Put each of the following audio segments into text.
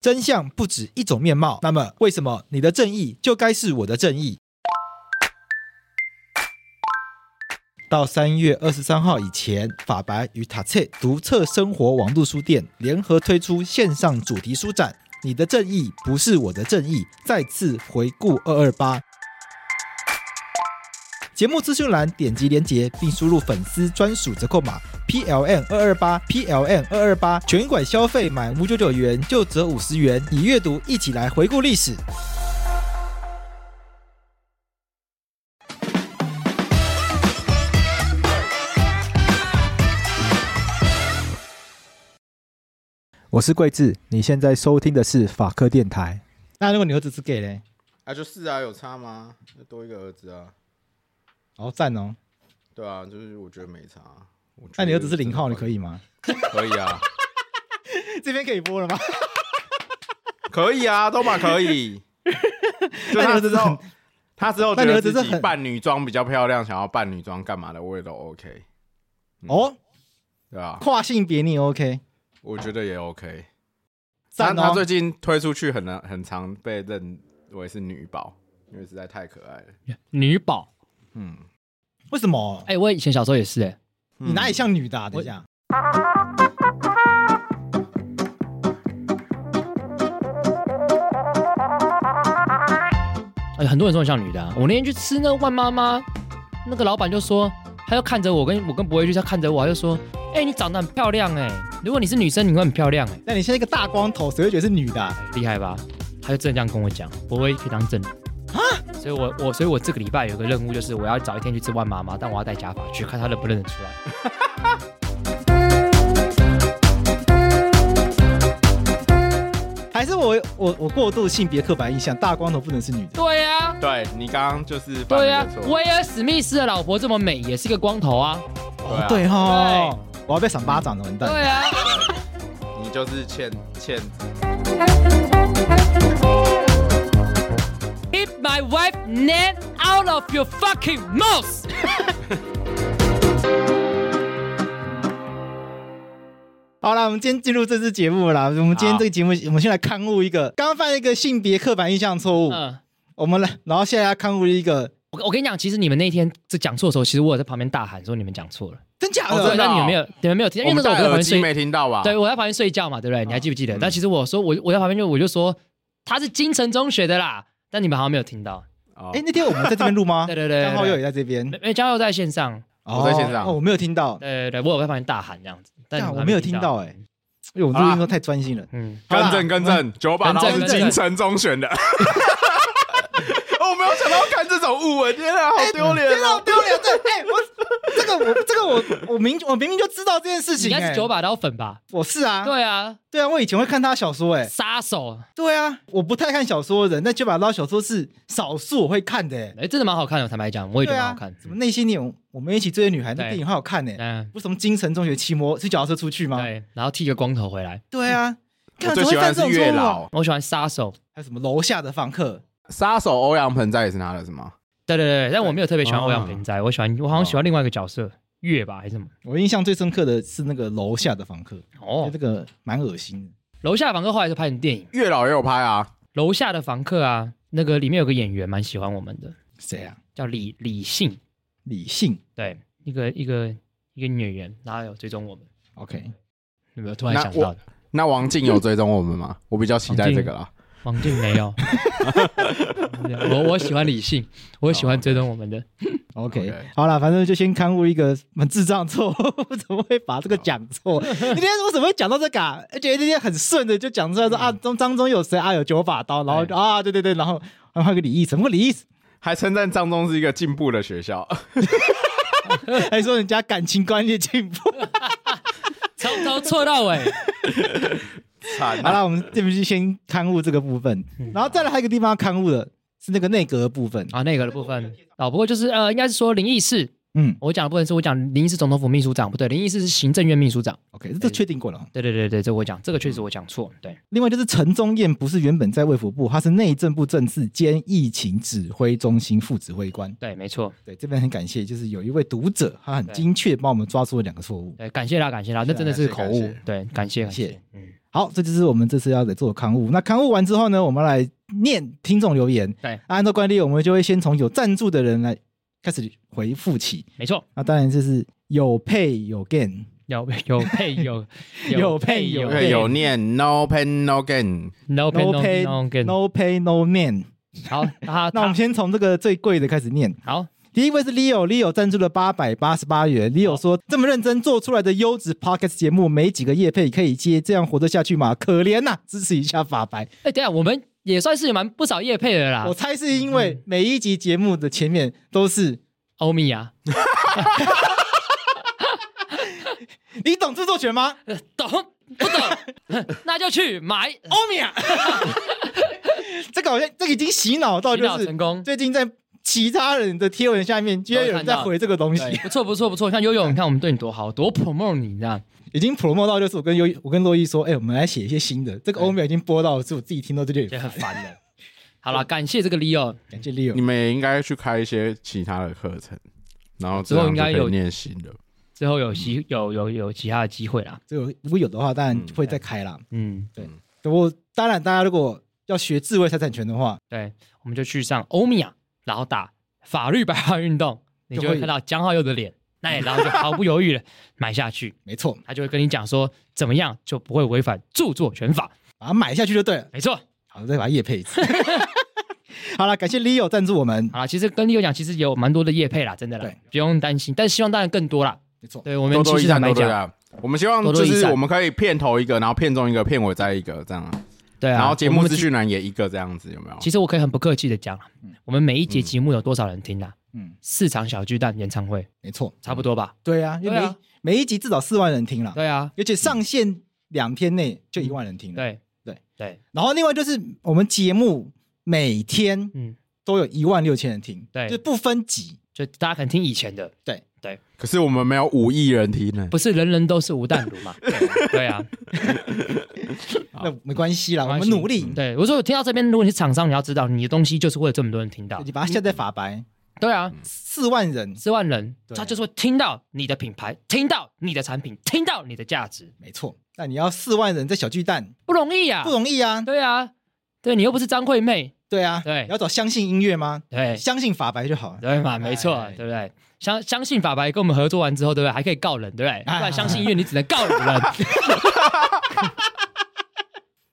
真相不止一种面貌，那么为什么你的正义就该是我的正义？到三月二十三号以前，法白与塔切独特生活网络书店联合推出线上主题书展，《你的正义不是我的正义》，再次回顾二二八。节目资讯栏点击连结，并输入粉丝专属折扣码。PLN 二二八，PLN 二二八，全馆消费满五九九元就折五十元，以阅读一起来回顾历史。我是桂智，你现在收听的是法科电台。那如果你儿子是 gay 嘞？啊，就是啊，有差吗？多一个儿子啊，好赞哦。对啊，就是我觉得没差。那你儿子是零号，你可以吗？可以啊，这边可以播了吗？可以啊，都嘛可以。就他之后，他之后觉得自己扮女装比较漂亮，想要扮女装干嘛的，我也都 OK。哦，对啊？跨性别你 OK？我觉得也 OK。但他最近推出去很难，很常被认为是女宝，因为实在太可爱了。女宝，嗯，为什么？哎，我以前小时候也是哎。你哪里像女的？等一下，哎，很多人说我像女的。我那天去吃那个万妈妈，那个老板就说，他就看着我，跟我跟博威去，他看着我，他就说，哎，你长得很漂亮哎，如果你是女生，你会很漂亮哎。那你现在一个大光头，谁会觉得是女的？厉害吧？他就真的这样跟我讲，博威可以当真的。啊！所以我我所以我这个礼拜有个任务，就是我要找一天去吃万妈妈，但我要戴假发去看他认不认得出来。还是我我我过度性别刻板印象，大光头不能是女的？对呀、啊，对你刚刚就是对呀、啊，威尔史密斯的老婆这么美，也是个光头啊。对哈、哦，我要被赏巴掌了，完蛋。对啊，你就是欠欠。My wife name out of your fucking mouth！好了，我们今天进入这次节目了。我们今天这个节目，我们先来勘误一个刚刚犯了一个性别刻板印象错误。嗯，我们来，然后现在要勘误一个。我我跟你讲，其实你们那天在讲错的时候，其实我有在旁边大喊说你们讲错了，真假的？哦、那你们没有，你们没有听？因为那时候我在旁边睡，没听到吧？对，我在旁边睡觉嘛，对不对？你还记不记得？哦、但其实我说我我在旁边就我就说他是金城中学的啦。但你们好像没有听到哦。哎，那天我们在这边录吗？对对对，江浩佑也在这边。哎，江浩在线上，我在线上。哦，我没有听到。对对对，我有在旁边大喊这样子，但我没有听到。哎，因为我录音都太专心了。嗯，更正更正，九把刀是金城中选的。我没有想到要看这种物文，天啊，好丢脸，天啊，好丢脸！对，哎，我这个我这个我我明我明明就知道这件事情。应该是九把刀粉吧？我是啊。对啊，对啊，我以前会看他小说，哎，杀手。对啊，我不太看小说的人，那九把刀小说是少数我会看的，哎，真的蛮好看的。坦白讲，我也觉得蛮好看。什么那些年我们一起追的女孩，那电影很好看呢。嗯。为什么金城中学骑摩骑脚踏车出去吗？对，然后剃个光头回来。对啊。我最喜欢是月老，我喜欢杀手，还有什么楼下的房客。杀手欧阳盆栽也是他的，是吗？对对对，但我没有特别喜欢欧阳盆栽，我喜欢我好像喜欢另外一个角色月吧，还是什么？我印象最深刻的是那个楼下的房客，哦，这个蛮恶心的。楼下的房客后来是拍成电影，月老也有拍啊。楼下的房客啊，那个里面有个演员蛮喜欢我们的，谁啊？叫李李信，李信，对，一个一个一个演员，然后有追踪我们。OK，有没有突然想到的？那王静有追踪我们吗？我比较期待这个啦。王静没有，我我喜欢理性，我喜欢追踪我们的。OK，好了，反正就先勘误一个蛮 智障错 我，怎么会把这个讲错？你今天我怎么会讲到这个？而且今天很顺的就讲出来说啊，张张中有谁啊？有九把刀，然后啊，对对对，然后还有个李毅，什么李毅？还称赞张中是一个进步的学校，还说人家感情观念进步，从头错到尾。好了，我们这边就先勘误这个部分，然后再来还有一个地方要勘误的是那个内阁的部分。啊，内阁的部分。哦，不过就是呃，应该是说林义士，嗯，我讲的部分是我讲林义士总统府秘书长，不对，林义士是行政院秘书长，OK，这确定过了，对对对对，这我讲，这个确实我讲错，对。另外就是陈宗彦不是原本在卫福部，他是内政部政治兼疫情指挥中心副指挥官，对，没错，对，这边很感谢，就是有一位读者他很精确帮我们抓出了两个错误，对，感谢他，感谢他，那真的是口误，对，感谢。感谢，嗯。好，这就是我们这次要来做的刊物。那刊物完之后呢，我们来念听众留言。对，按照惯例，我们就会先从有赞助的人来开始回复起。没错，那当然就是有 pay 有 gain，有 有 pay 有有 pay 有有念 no pain no gain，no pain no pain no gain，no pay no gain。好，那我们先从这个最贵的开始念。好。第一位是 Leo，Leo 赞助了八百八十八元。Leo 说：“这么认真做出来的优质 Podcast 节目，没几个业配可以接，这样活得下去吗？可怜呐、啊，支持一下法白。”哎，等下我们也算是蛮不少业配的啦。我猜是因为每一集节目的前面都是欧米亚。你懂著作权吗？懂不懂？那就去买欧米亚。这个好像这个已经洗脑到就是成功。最近在。其他人的贴文下面，居然有人在回这个东西，不错不错不错。像悠悠，你看我们对你多好，多 promote 你这样，已经 promote 到就是我跟悠我跟洛伊说，哎、欸，我们来写一些新的。这个欧米已经播到，是我自己听到这就很烦了。好了，感谢这个 Leo，感谢 Leo。你们也应该去开一些其他的课程，然后之后应该有念新的，之后有机有有有其他的机会啦。这个如果有的话，当然会再开啦。嗯，对。不过当然，大家如果要学智慧财产权的话，对，我们就去上欧米啊，然后打。法律白话运动，你就会看到江浩佑的脸，那然后就毫不犹豫的买下去。没错，他就会跟你讲说，怎么样就不会违反著作权法，把它买下去就对了。没错，好，再把它业配一次。好了，感谢 Leo 赞助我们。好了，其实跟 Leo 讲，其实有蛮多的业配啦，真的啦，不用担心。但希望当然更多啦。没错，对我们其实蛮讲，我们希望就是我们可以片头一个，然后片中一个，片尾再一个，这样。对啊，然后节目资讯栏也一个这样子，有没有？其实我可以很不客气的讲，我们每一节节目有多少人听啊？嗯，四场小巨蛋演唱会，没错，差不多吧？对啊，因为每每一集至少四万人听了。对啊，而且上线两天内就一万人听了。对对对。然后另外就是我们节目每天嗯都有一万六千人听，对，就不分级，就大家可能听以前的，对对。可是我们没有五亿人听呢，不是人人都是吴淡如嘛？对啊，那没关系啦，我们努力。对我说，我听到这边，如果你是厂商，你要知道你的东西就是会有这么多人听到，你把它下在法白。对啊，四万人，四万人，他就是会听到你的品牌，听到你的产品，听到你的价值。没错，那你要四万人在小巨蛋不容易啊，不容易啊。对啊，对你又不是张惠妹。对啊，对，你要找相信音乐吗？对，相信法白就好了。对嘛，没错，对不对？相相信法白跟我们合作完之后，对不对？还可以告人，对不对？不然相信音乐，你只能告人。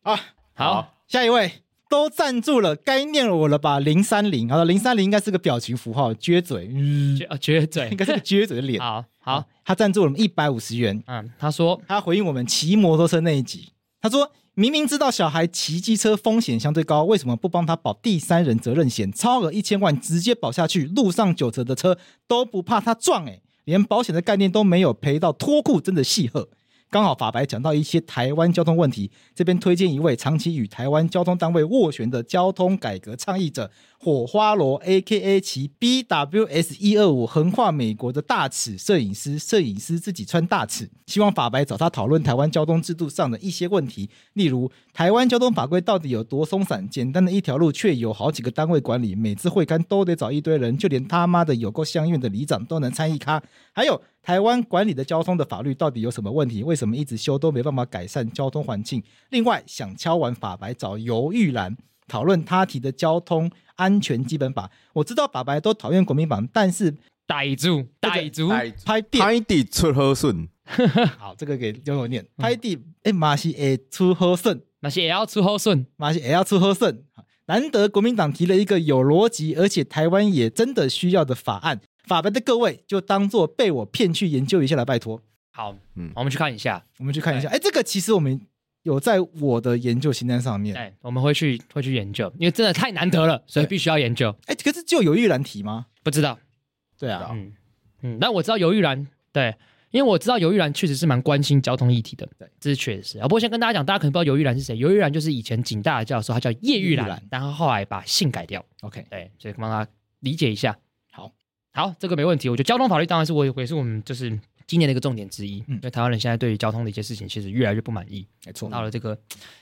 啊，好，下一位。都赞助了，该念我了吧？零三零，好了，零三零应该是个表情符号，撅嘴，嗯，撅撅嘴，应该是个撅嘴的脸。好好，他赞助了我们一百五十元。嗯，他说他回应我们骑摩托车那一集，他说明明知道小孩骑机车风险相对高，为什么不帮他保第三人责任险？超额一千万直接保下去，路上九折的车都不怕他撞，诶，连保险的概念都没有，赔到脱裤，真的戏呵。刚好法白讲到一些台湾交通问题，这边推荐一位长期与台湾交通单位斡旋的交通改革倡议者。火花罗 A.K.A 其 B.W.S 一二五横跨美国的大尺摄影师，摄影师自己穿大尺，希望法白找他讨论台湾交通制度上的一些问题，例如台湾交通法规到底有多松散，简单的一条路却有好几个单位管理，每次会勘都得找一堆人，就连他妈的有够乡愿的里长都能参与咖，还有台湾管理的交通的法律到底有什么问题，为什么一直修都没办法改善交通环境？另外想敲完法白找游玉兰。讨论他提的交通。安全基本法，我知道法白都讨厌国民党，但是逮住。逮住拍地拍地出好顺，好，这个给悠悠念。拍地哎，马西也出好顺，马西也要出好顺，马西也要出好顺。难得国民党提了一个有逻辑，而且台湾也真的需要的法案，法白的各位就当做被我骗去研究一下了，拜托。好，嗯，我们去看一下，我们去看一下，哎，这个其实我们。有在我的研究清单上面，对，我们会去会去研究，因为真的太难得了，所以必须要研究。哎，可是就游玉兰提吗？不知道。对啊，嗯嗯，那我知道游玉兰，对，因为我知道游玉兰确实是蛮关心交通议题的，对，这是确实。啊，不过先跟大家讲，大家可能不知道游玉兰是谁，游玉兰就是以前警大的教授，他叫叶玉兰，然后后来把姓改掉。OK，对，所以帮他理解一下。好，好，这个没问题。我觉得交通法律当然是我也是我们就是。今年的一个重点之一，嗯，因为台湾人现在对于交通的一些事情，其实越来越不满意。没错，到了这个，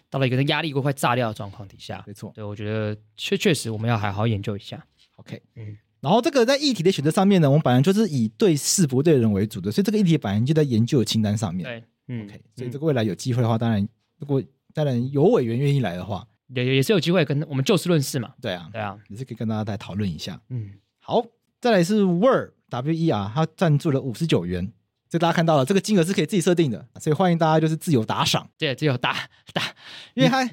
到了一个压力都快炸掉的状况底下，没错。对，我觉得确确实我们要好好研究一下。OK，嗯。然后这个在议题的选择上面呢，我们本来就是以对事不对人为主的，所以这个议题本来就在研究的清单上面。对，嗯。OK，所以这个未来有机会的话，当然如果当然有委员愿意来的话，也也是有机会跟我们就事论事嘛。对啊，对啊，也是可以跟大家再讨论一下。嗯，好，再来是 Word W E R，他赞助了五十九元。这大家看到了，这个金额是可以自己设定的，所以欢迎大家就是自由打赏。对，自由打打，因为他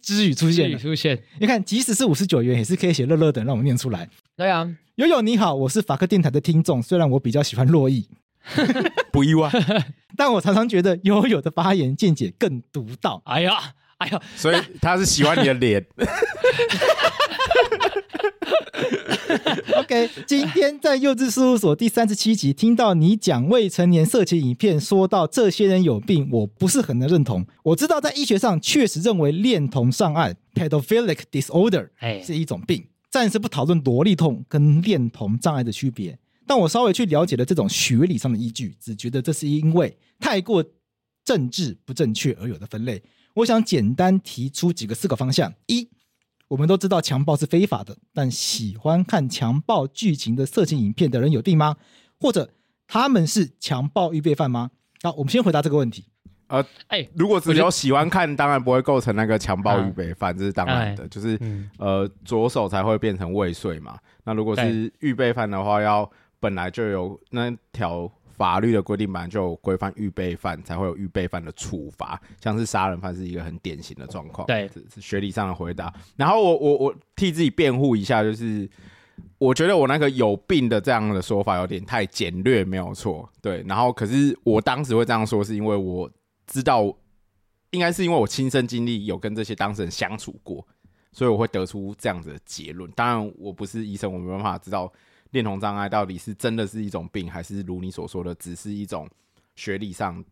支 语出现，出现。你看，即使是五十九元，也是可以写乐乐的，让我们念出来。对啊，悠悠你好，我是法克电台的听众，虽然我比较喜欢珞亦，不意外，但我常常觉得悠悠的发言见解更独到。哎呀，哎呀，所以他是喜欢你的脸。OK，今天在幼稚事务所第三十七集听到你讲未成年色情影片，说到这些人有病，我不是很能认同。我知道在医学上确实认为恋童障碍 （pedophilic disorder） 是一种病，暂时不讨论萝莉痛跟恋童障碍的区别。但我稍微去了解了这种学理上的依据，只觉得这是因为太过政治不正确而有的分类。我想简单提出几个四个方向：一。我们都知道强暴是非法的，但喜欢看强暴剧情的色情影片的人有病吗？或者他们是强暴预备犯吗？好，我们先回答这个问题。呃，哎，如果只有喜欢看，当然不会构成那个强暴预备犯，这是当然的。就是、嗯、呃，左手才会变成未遂嘛。那如果是预备犯的话，要本来就有那条。法律的规定本来就有规范预备犯才会有预备犯的处罚，像是杀人犯是一个很典型的状况。对，是学理上的回答。然后我我我替自己辩护一下，就是我觉得我那个有病的这样的说法有点太简略，没有错。对，然后可是我当时会这样说，是因为我知道，应该是因为我亲身经历有跟这些当事人相处过，所以我会得出这样子的结论。当然，我不是医生，我没办法知道。恋童障碍到底是真的是一种病，还是如你所说的，只是一种学历上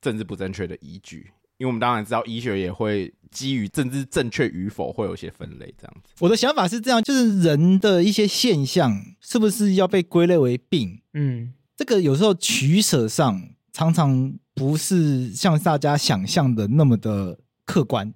政治不正确的依据？因为我们当然知道，医学也会基于政治正确与否，会有一些分类这样子。我的想法是这样，就是人的一些现象是不是要被归类为病？嗯，这个有时候取舍上常常不是像大家想象的那么的客观。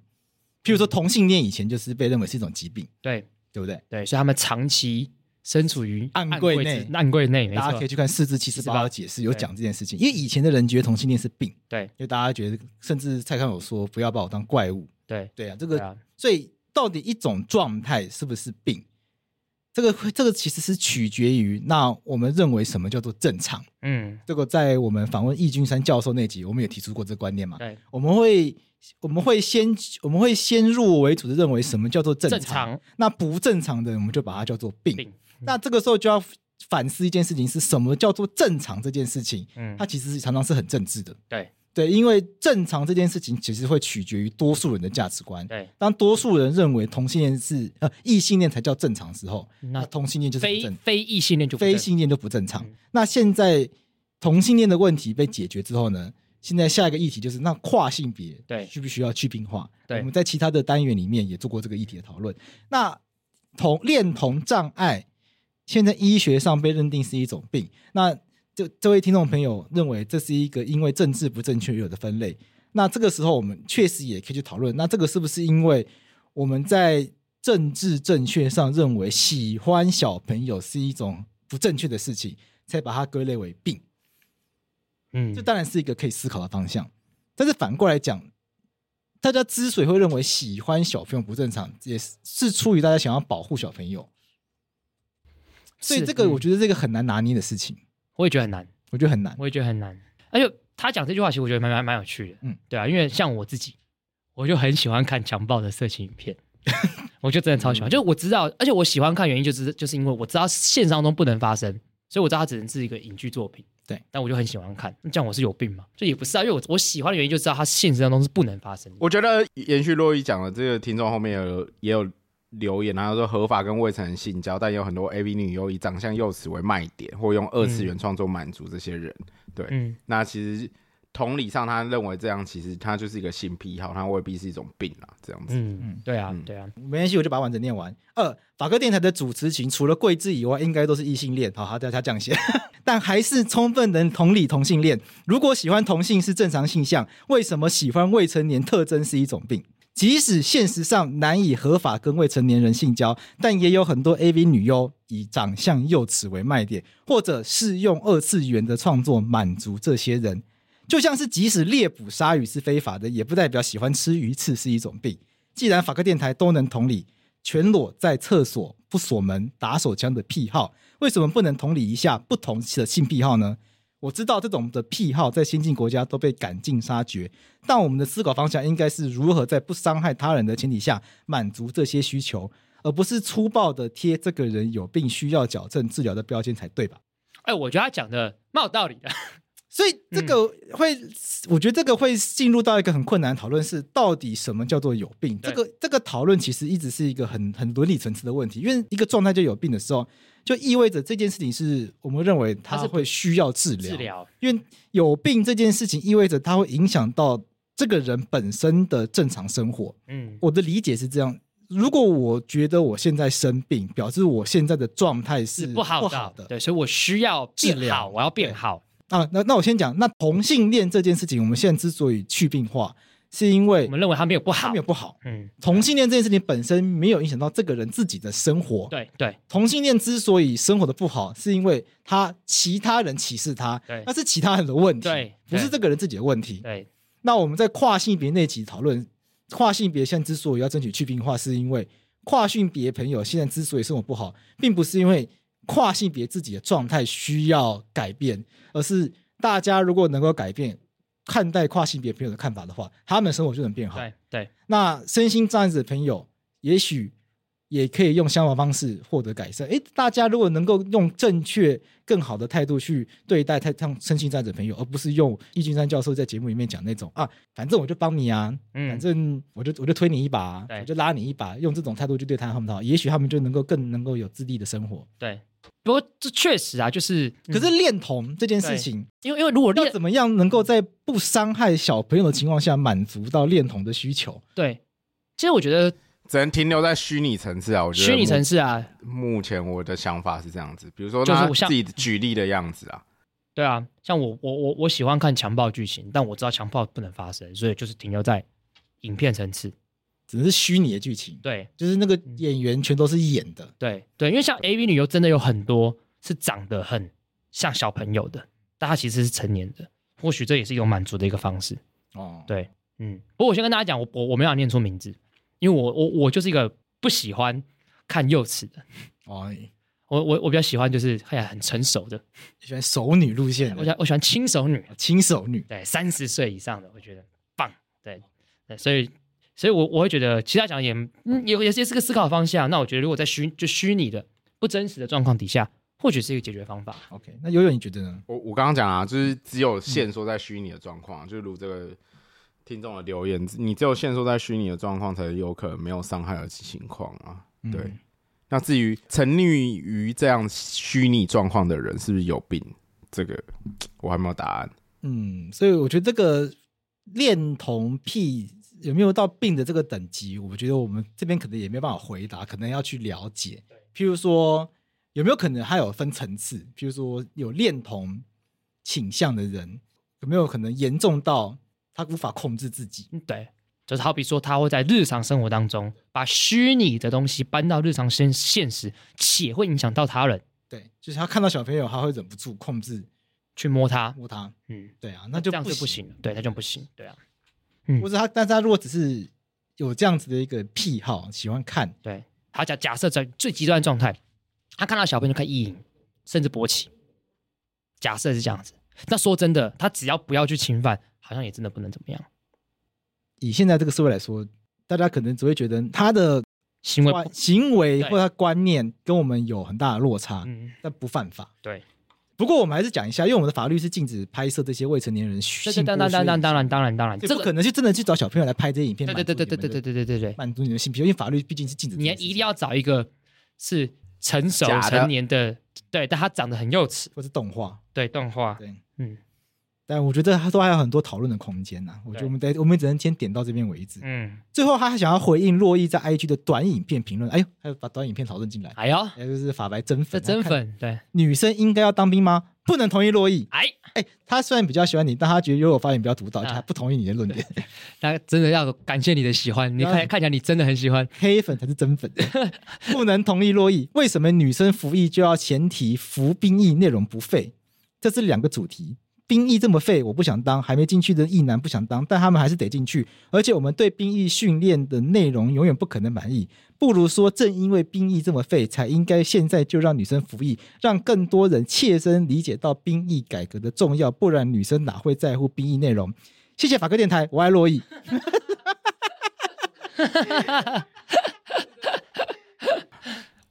譬如说，同性恋以前就是被认为是一种疾病，对对不对？对，所以他们长期。身处于暗柜内，暗柜内，大家可以去看四至七十八的解释，有讲这件事情。因为以前的人觉得同性恋是病，对，因为大家觉得，甚至蔡康永说不要把我当怪物，对，对啊，这个，所以到底一种状态是不是病？这个，这个其实是取决于那我们认为什么叫做正常。嗯，这个在我们访问易君山教授那集，我们也提出过这个观念嘛。对，我们会，我们会先，我们会先入我为主的认为什么叫做正常，正常，那不正常的，我们就把它叫做病。病那这个时候就要反思一件事情，是什么叫做正常这件事情？嗯，它其实常常是很政治的。对对，因为正常这件事情其实会取决于多数人的价值观。对，当多数人认为同性恋是呃异性恋才叫正常的时候，那同性恋就是非非异性恋就非性恋就不正常。嗯。那现在同性恋的问题被解决之后呢？现在下一个议题就是那跨性别对需不需要去病化？对，我们在其他的单元里面也做过这个议题的讨论。那同恋童障碍。现在医学上被认定是一种病，那这这位听众朋友认为这是一个因为政治不正确有的分类，那这个时候我们确实也可以去讨论，那这个是不是因为我们在政治正确上认为喜欢小朋友是一种不正确的事情，才把它归类为病？嗯，这当然是一个可以思考的方向，但是反过来讲，大家之所以会认为喜欢小朋友不正常，也是是出于大家想要保护小朋友。所以这个我觉得这个很难拿捏的事情，我也觉得很难，我觉得很难，我也觉得很难。而且他讲这句话，其实我觉得蛮蛮蛮有趣的，嗯，对啊，因为像我自己，我就很喜欢看强暴的色情影片，我就真的超喜欢。就我知道，而且我喜欢看原因就是就是因为我知道现实当中不能发生，所以我知道它只能是一个影剧作品，对。但我就很喜欢看，这样我是有病吗？就也不是啊，因为我我喜欢的原因就知道它现实当中是不能发生的。我觉得延续洛伊讲的这个听众后面有也有。留言，然后说合法跟未成年性交，但有很多 AV 女优以长相幼齿为卖点，或用二次元创作满足这些人。嗯、对、嗯，那其实同理上，他认为这样其实他就是一个性癖好，他未必是一种病啊，这样子。嗯嗯，对啊，对啊，没关系，我就把完整念完。二，法哥电台的主持群除了贵智以外，应该都是异性恋。好，好，他他这样写，但还是充分能同理同性恋。如果喜欢同性是正常性向，为什么喜欢未成年特征是一种病？即使现实上难以合法跟未成年人性交，但也有很多 AV 女优以长相幼齿为卖点，或者是用二次元的创作满足这些人。就像是即使猎捕鲨鱼是非法的，也不代表喜欢吃鱼刺是一种病。既然法克电台都能同理全裸在厕所不锁门打手枪的癖好，为什么不能同理一下不同的性癖好呢？我知道这种的癖好在先进国家都被赶尽杀绝，但我们的思考方向应该是如何在不伤害他人的前提下满足这些需求，而不是粗暴的贴这个人有病需要矫正治疗的标签才对吧？哎，我觉得他讲的蛮有道理的。所以这个会，嗯、我觉得这个会进入到一个很困难的讨论，是到底什么叫做有病？这个这个讨论其实一直是一个很很伦理层次的问题，因为一个状态就有病的时候，就意味着这件事情是我们认为它是会需要治疗。治疗，因为有病这件事情意味着它会影响到这个人本身的正常生活。嗯，我的理解是这样：如果我觉得我现在生病，表示我现在的状态是不好的，不好的，对，所以我需要治疗，我要变好。啊，那那我先讲，那同性恋这件事情，我们现在之所以去病化，是因为我们认为他没有不好，没有不好。嗯，同性恋这件事情本身没有影响到这个人自己的生活。对对，同性恋之所以生活的不好，是因为他其他人歧视他，对，那是其他人的问题，对，不是这个人自己的问题。对，那我们在跨性别那集讨论，跨性别现在之所以要争取去病化，是因为跨性别朋友现在之所以生活不好，并不是因为。跨性别自己的状态需要改变，而是大家如果能够改变看待跨性别朋友的看法的话，他们生活就能变好。对对，那身心障碍者的朋友也许也可以用相同方式获得改善。诶，大家如果能够用正确、更好的态度去对待他像身心障碍者朋友，而不是用易俊山教授在节目里面讲那种啊，反正我就帮你啊，嗯，反正我就我就推你一把啊，我就拉你一把，用这种态度去对他很好，也许他们就能够更能够有自立的生活。对。不过这确实啊，就是可是恋童这件事情，因为因为如果要怎么样能够在不伤害小朋友的情况下满足到恋童的需求？对，其实我觉得只能停留在虚拟层次啊。我觉得虚拟层次啊，目前我的想法是这样子，比如说就是自己举例的样子啊。对啊，像我我我我喜欢看强暴剧情，但我知道强暴不能发生，所以就是停留在影片层次。只是虚拟的剧情，对，就是那个演员全都是演的，对对，因为像 AV 女优真的有很多是长得很像小朋友的，但她其实是成年的，或许这也是一种满足的一个方式。哦，对，嗯，不过我先跟大家讲，我我我没有念出名字，因为我我我就是一个不喜欢看幼齿的，哦，我我我比较喜欢就是看起来很成熟的，喜欢熟女路线，我喜欢我喜欢轻熟女，轻熟女，对，三十岁以上的我觉得棒，对对，所以。所以我，我我会觉得，其他讲也，嗯，也也是个思考方向。那我觉得，如果在虚就虚拟的不真实的状况底下，或许是一个解决方法。OK，那悠悠你觉得呢？我我刚刚讲啊，就是只有限缩在虚拟的状况，嗯、就如这个听众的留言，你只有限缩在虚拟的状况，才有可能没有伤害的情况啊。对。嗯、那至于沉溺于这样虚拟状况的人是不是有病？这个我还没有答案。嗯，所以我觉得这个恋童癖。有没有到病的这个等级？我觉得我们这边可能也没有办法回答，可能要去了解。譬如说，有没有可能还有分层次？譬如说，有恋童倾向的人，有没有可能严重到他无法控制自己？对，就是好比说，他会在日常生活当中把虚拟的东西搬到日常现现实，且会影响到他人。对，就是他看到小朋友，他会忍不住控制去摸他，摸他。嗯，对啊，那就这样就不行了。对，他就不行。对啊。或者他，但是他如果只是有这样子的一个癖好，喜欢看，对，他假假设在最极端的状态，他看到小朋友看意淫，甚至勃起，假设是这样子，那说真的，他只要不要去侵犯，好像也真的不能怎么样。以现在这个社会来说，大家可能只会觉得他的行为行为或者他观念跟我们有很大的落差，嗯，但不犯法，对。不过我们还是讲一下，因为我们的法律是禁止拍摄这些未成年人性。当当当当当然当然当然，这不可能就真的去找小朋友来拍这些影片。对对对对对对对对对对，满足你的性癖，因为法律毕竟是禁止。你一定要找一个是成熟成年的，对，但他长得很幼稚，或是动画，对动画，对，嗯。但我觉得他都还有很多讨论的空间呐。我觉得我们得，我们只能先点到这边为止。嗯。最后他还想要回应洛伊在 IG 的短影片评论，哎呦，还有把短影片讨论进来。哎呦，也就是法白真粉，真粉。对，女生应该要当兵吗？不能同意洛伊。哎哎，他虽然比较喜欢你，但他觉得悠悠发言比较独到，他不同意你的论点。他真的要感谢你的喜欢，你看看起来你真的很喜欢。黑粉才是真粉。不能同意洛伊，为什么女生服役就要前提服兵役内容不废？这是两个主题。兵役这么废，我不想当，还没进去的役男不想当，但他们还是得进去。而且我们对兵役训练的内容永远不可能满意。不如说，正因为兵役这么废，才应该现在就让女生服役，让更多人切身理解到兵役改革的重要。不然，女生哪会在乎兵役内容？谢谢法科电台，我爱洛伊。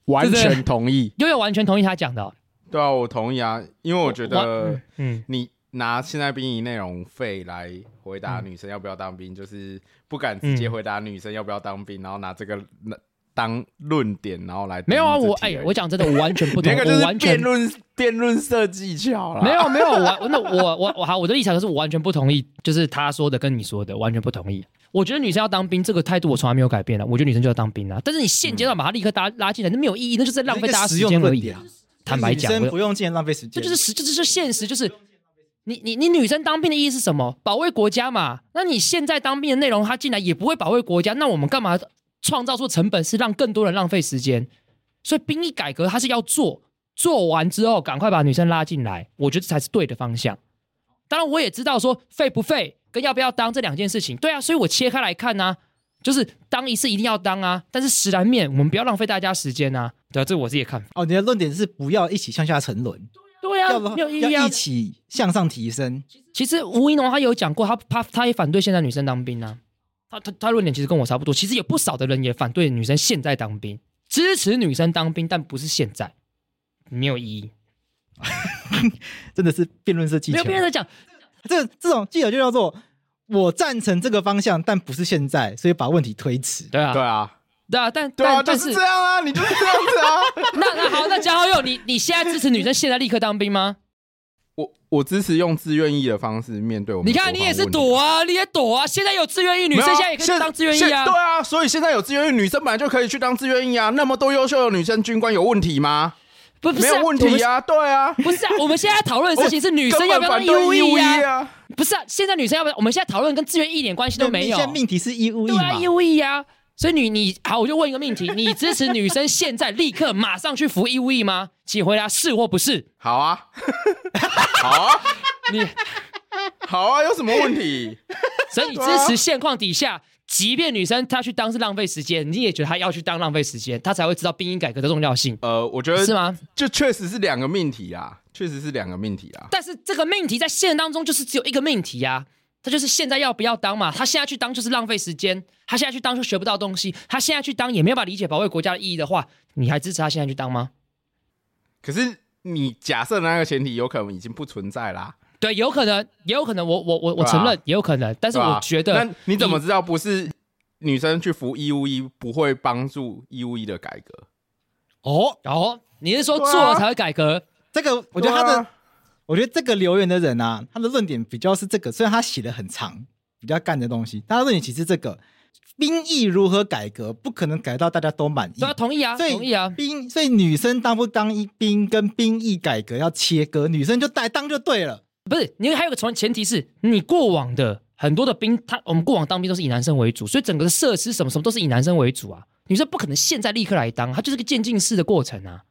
完全同意，悠 悠完全同意他讲的、哦。对啊，我同意啊，因为我觉得，嗯，你拿现在兵役内容费来回答女生要不要当兵，嗯、就是不敢直接回答女生要不要当兵，嗯、然后拿这个当论点，然后来没有啊，我哎，我讲真的，我完全不同意，那个就是完全辩论辩论设技巧了。没有没有，我那我我我好，我的立场就是我完全不同意，就是他说的跟你说的完全不同意。我觉得女生要当兵这个态度我从来没有改变了，我觉得女生就要当兵啊，但是你现阶段把她立刻拉拉进来，那没有意义，那就是在浪费大家时间而已啊。坦白讲，女生不用进来浪费时间，这就是实，这就是现实，就是你你你女生当兵的意义是什么？保卫国家嘛。那你现在当兵的内容，它进来也不会保卫国家，那我们干嘛创造出成本是让更多人浪费时间？所以兵役改革它是要做，做完之后赶快把女生拉进来，我觉得这才是对的方向。当然，我也知道说废不废跟要不要当这两件事情，对啊，所以我切开来看呢、啊，就是当一次一定要当啊，但是实然面我们不要浪费大家时间啊。对啊，这是我自己的看法。哦，你的论点是不要一起向下沉沦。对啊，要没有意义啊，要一起向上提升。其实吴一农他有讲过，他他他也反对现在女生当兵啊。他他他论点其实跟我差不多。其实有不少的人也反对女生现在当兵，支持女生当兵，但不是现在，没有意义。真的是辩论式技巧。没有别人在讲，这这种技巧就叫做我赞成这个方向，但不是现在，所以把问题推迟。对啊，对啊。对啊，但对啊，但就是这样啊，你就是这样子啊。那那好，那江浩佑，你你现在支持女生现在立刻当兵吗？我我支持用自愿意的方式面对我们。你看，你也是躲啊，你也躲啊。现在有自愿意，女生现在也可以当自愿意啊。对啊，所以现在有自愿意，女生本来就可以去当自愿意啊。那么多优秀的女生军官有问题吗？不，不是、啊、没有问题啊。对啊，不是啊。我们现在讨论的事情是女生要不要当义务役啊？不是啊，现在女生要不要？我们现在讨论跟自愿役一点关系都没有。现在命题是义务役嘛？对啊，义务役啊。所以你你好，我就问一个命题：你支持女生现在立刻马上去服义务役吗？请回答是或不是。好啊，好啊，你好啊，有什么问题？所以你支持现况底下，即便女生她去当是浪费时间，你也觉得她要去当浪费时间，她才会知道兵役改革的重要性。呃，我觉得是吗？这确实是两个命题啊，确实是两个命题啊。但是这个命题在现实当中就是只有一个命题啊。他就是现在要不要当嘛？他现在去当就是浪费时间，他现在去当就学不到东西，他现在去当也没有办法理解保卫国家的意义的话，你还支持他现在去当吗？可是你假设的那个前提有可能已经不存在啦。对，有可能，也有可能我，我我我我承认也有可能，但是我觉得，那你怎么知道不是女生去服义务役不会帮助义务役的改革？哦哦，你是说做了才会改革？这个我觉得他的。我觉得这个留言的人啊，他的论点比较是这个，虽然他写的很长，比较干的东西，他的论点其实这个兵役如何改革，不可能改到大家都满意。对啊，同意啊，同意啊。兵，所以女生当不当一兵跟兵役改革要切割，女生就带当就对了。不是，因为还有个前前提是你过往的很多的兵，他我们过往当兵都是以男生为主，所以整个的设施什么什么都是以男生为主啊。女生不可能现在立刻来当，它就是个渐进式的过程啊。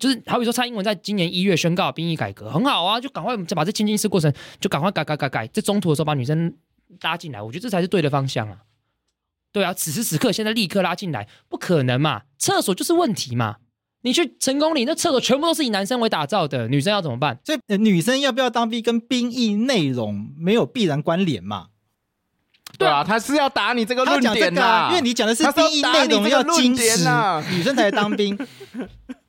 就是好比说，蔡英文在今年一月宣告兵役改革，很好啊，就赶快再把这渐进式过程就赶快改改改改，在中途的时候把女生拉进来，我觉得这才是对的方向啊。对啊，此时此刻现在立刻拉进来不可能嘛，厕所就是问题嘛。你去成功里，那厕所全部都是以男生为打造的，女生要怎么办？所以、呃、女生要不要当兵跟兵役内容没有必然关联嘛？对啊，他是要打你这个论点呐、啊，因为你讲的是兵役内容要精实啊，女生才当兵。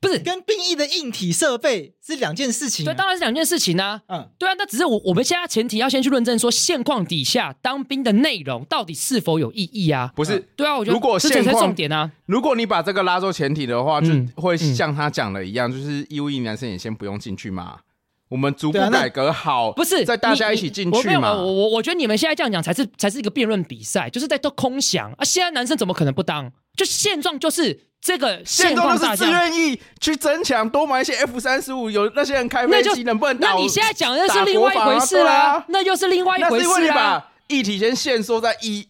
不是跟兵役的硬体设备是两件事情，啊，对，当然是两件事情啊。嗯，对啊，那只是我我们现在前提要先去论证说现况底下当兵的内容到底是否有意义啊？不是，对啊，我觉得如果现况重点啊，如果你把这个拉做前提的话，就会像他讲的一样，嗯嗯、就是义务役男生也先不用进去嘛。我们逐步改革好，不是在大家一起进去嘛？我我我觉得你们现在这样讲才是才是一个辩论比赛，就是在都空想啊。现在男生怎么可能不当？就现状就是。这个现状就是自愿意去增强，多买一些 F 三十五，有那些人开飞机能不能打？那你现在讲的是另外一回事啦，那又是另外一回事啊。那是因为你把议题先限缩在义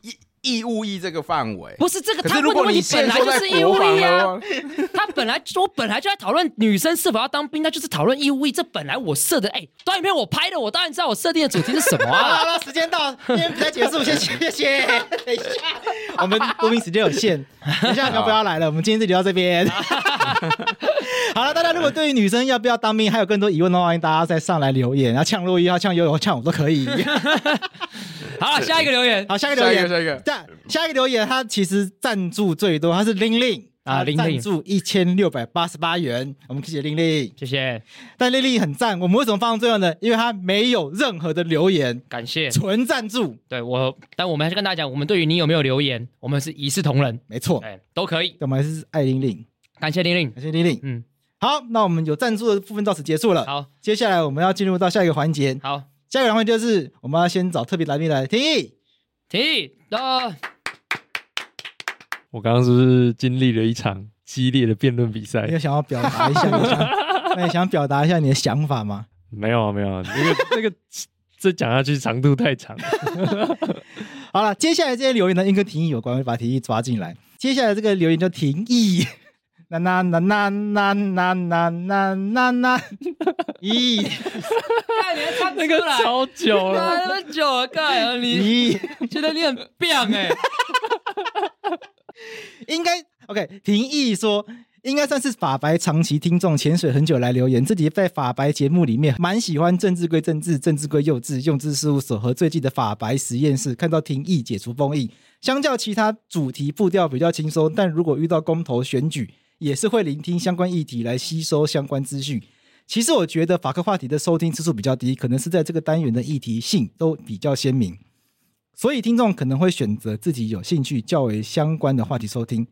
义务役这个范围。不是这个，可是如果你本来就是义务役啊。他本来我本来就在讨论女生是否要当兵，那就是讨论义务役。这本来我设的，哎、欸，短影片我拍的，我当然知道我设定的主题是什么啊。好了，时间到，今天比赛结束，谢谢谢谢。等一下，我们录音时间有限，等一下要不要来了？我们今天就聊到这边。好了，大家如果对于女生要不要当兵还有更多疑问的话，欢迎大家再上来留言，然后呛录音，要呛悠悠，呛我都可以。好，下一个留言，好，下一个留言，下一个，下一个，下一个留言，他其实赞助最多，他是玲玲啊，玲玲赞助一千六百八十八元，我们谢谢玲玲，谢谢。但玲玲很赞，我们为什么放到最后呢？因为他没有任何的留言，感谢，纯赞助。对我，但我们还是跟大家讲，我们对于你有没有留言，我们是一视同仁，没错，哎，都可以。我们还是爱玲玲，感谢玲玲，感谢玲玲，嗯。好，那我们有赞助的部分到此结束了。好，接下来我们要进入到下一个环节。好，下一个环节就是我们要先找特别来宾来提议，提议。的！我刚刚是不是经历了一场激烈的辩论比赛？你有想要表达一下？那你想表达一下你的想法吗？没有啊，没有啊。那个 那个，这讲下去长度太长了。好了，接下来这些留言呢，应该跟提议有关，我把提议抓进来。接下来这个留言叫提议。那那那那那那那那那那，咦？看你还唱那个超久了，那么久了，盖啊你？觉得你很变哎？应该 OK。廷义说，应该算是法白长期听众，潜水很久来留言。自己在法白节目里面蛮喜欢政治归政治，政治归幼稚，用智事务所和最近的法白实验室，看到廷义解除封印，相较其他主题步调比较轻松，但如果遇到公投选举。也是会聆听相关议题来吸收相关资讯。其实我觉得法科话题的收听次数比较低，可能是在这个单元的议题性都比较鲜明，所以听众可能会选择自己有兴趣较为相关的话题收听。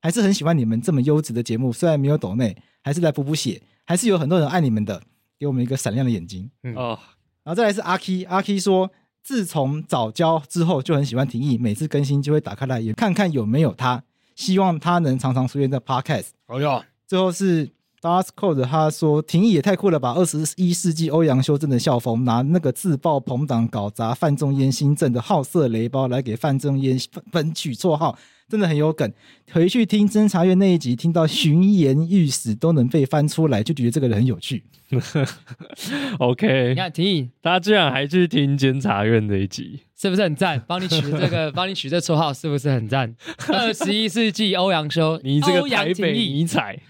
还是很喜欢你们这么优质的节目，虽然没有抖内，还是来补补血，还是有很多人爱你们的，给我们一个闪亮的眼睛。嗯哦，然后再来是阿 K，阿 K 说，自从早教之后就很喜欢廷义，每次更新就会打开来也看看有没有他。希望他能常常出现在 Podcast。哦哟，最后是 Dust Code，他说廷义也太酷了吧！二十一世纪欧阳修真的校风，拿那个自爆朋党搞砸范仲淹新政的好色雷包来给范仲淹 分取绰号。真的很有梗，回去听侦查院那一集，听到巡盐御史都能被翻出来，就觉得这个人很有趣。OK，你看廷义，大家居然还去听监察院那一集，是不是很赞？帮你取这个，帮你取这绰号，是不是很赞？二十一世纪欧阳修，你这个台北迷彩。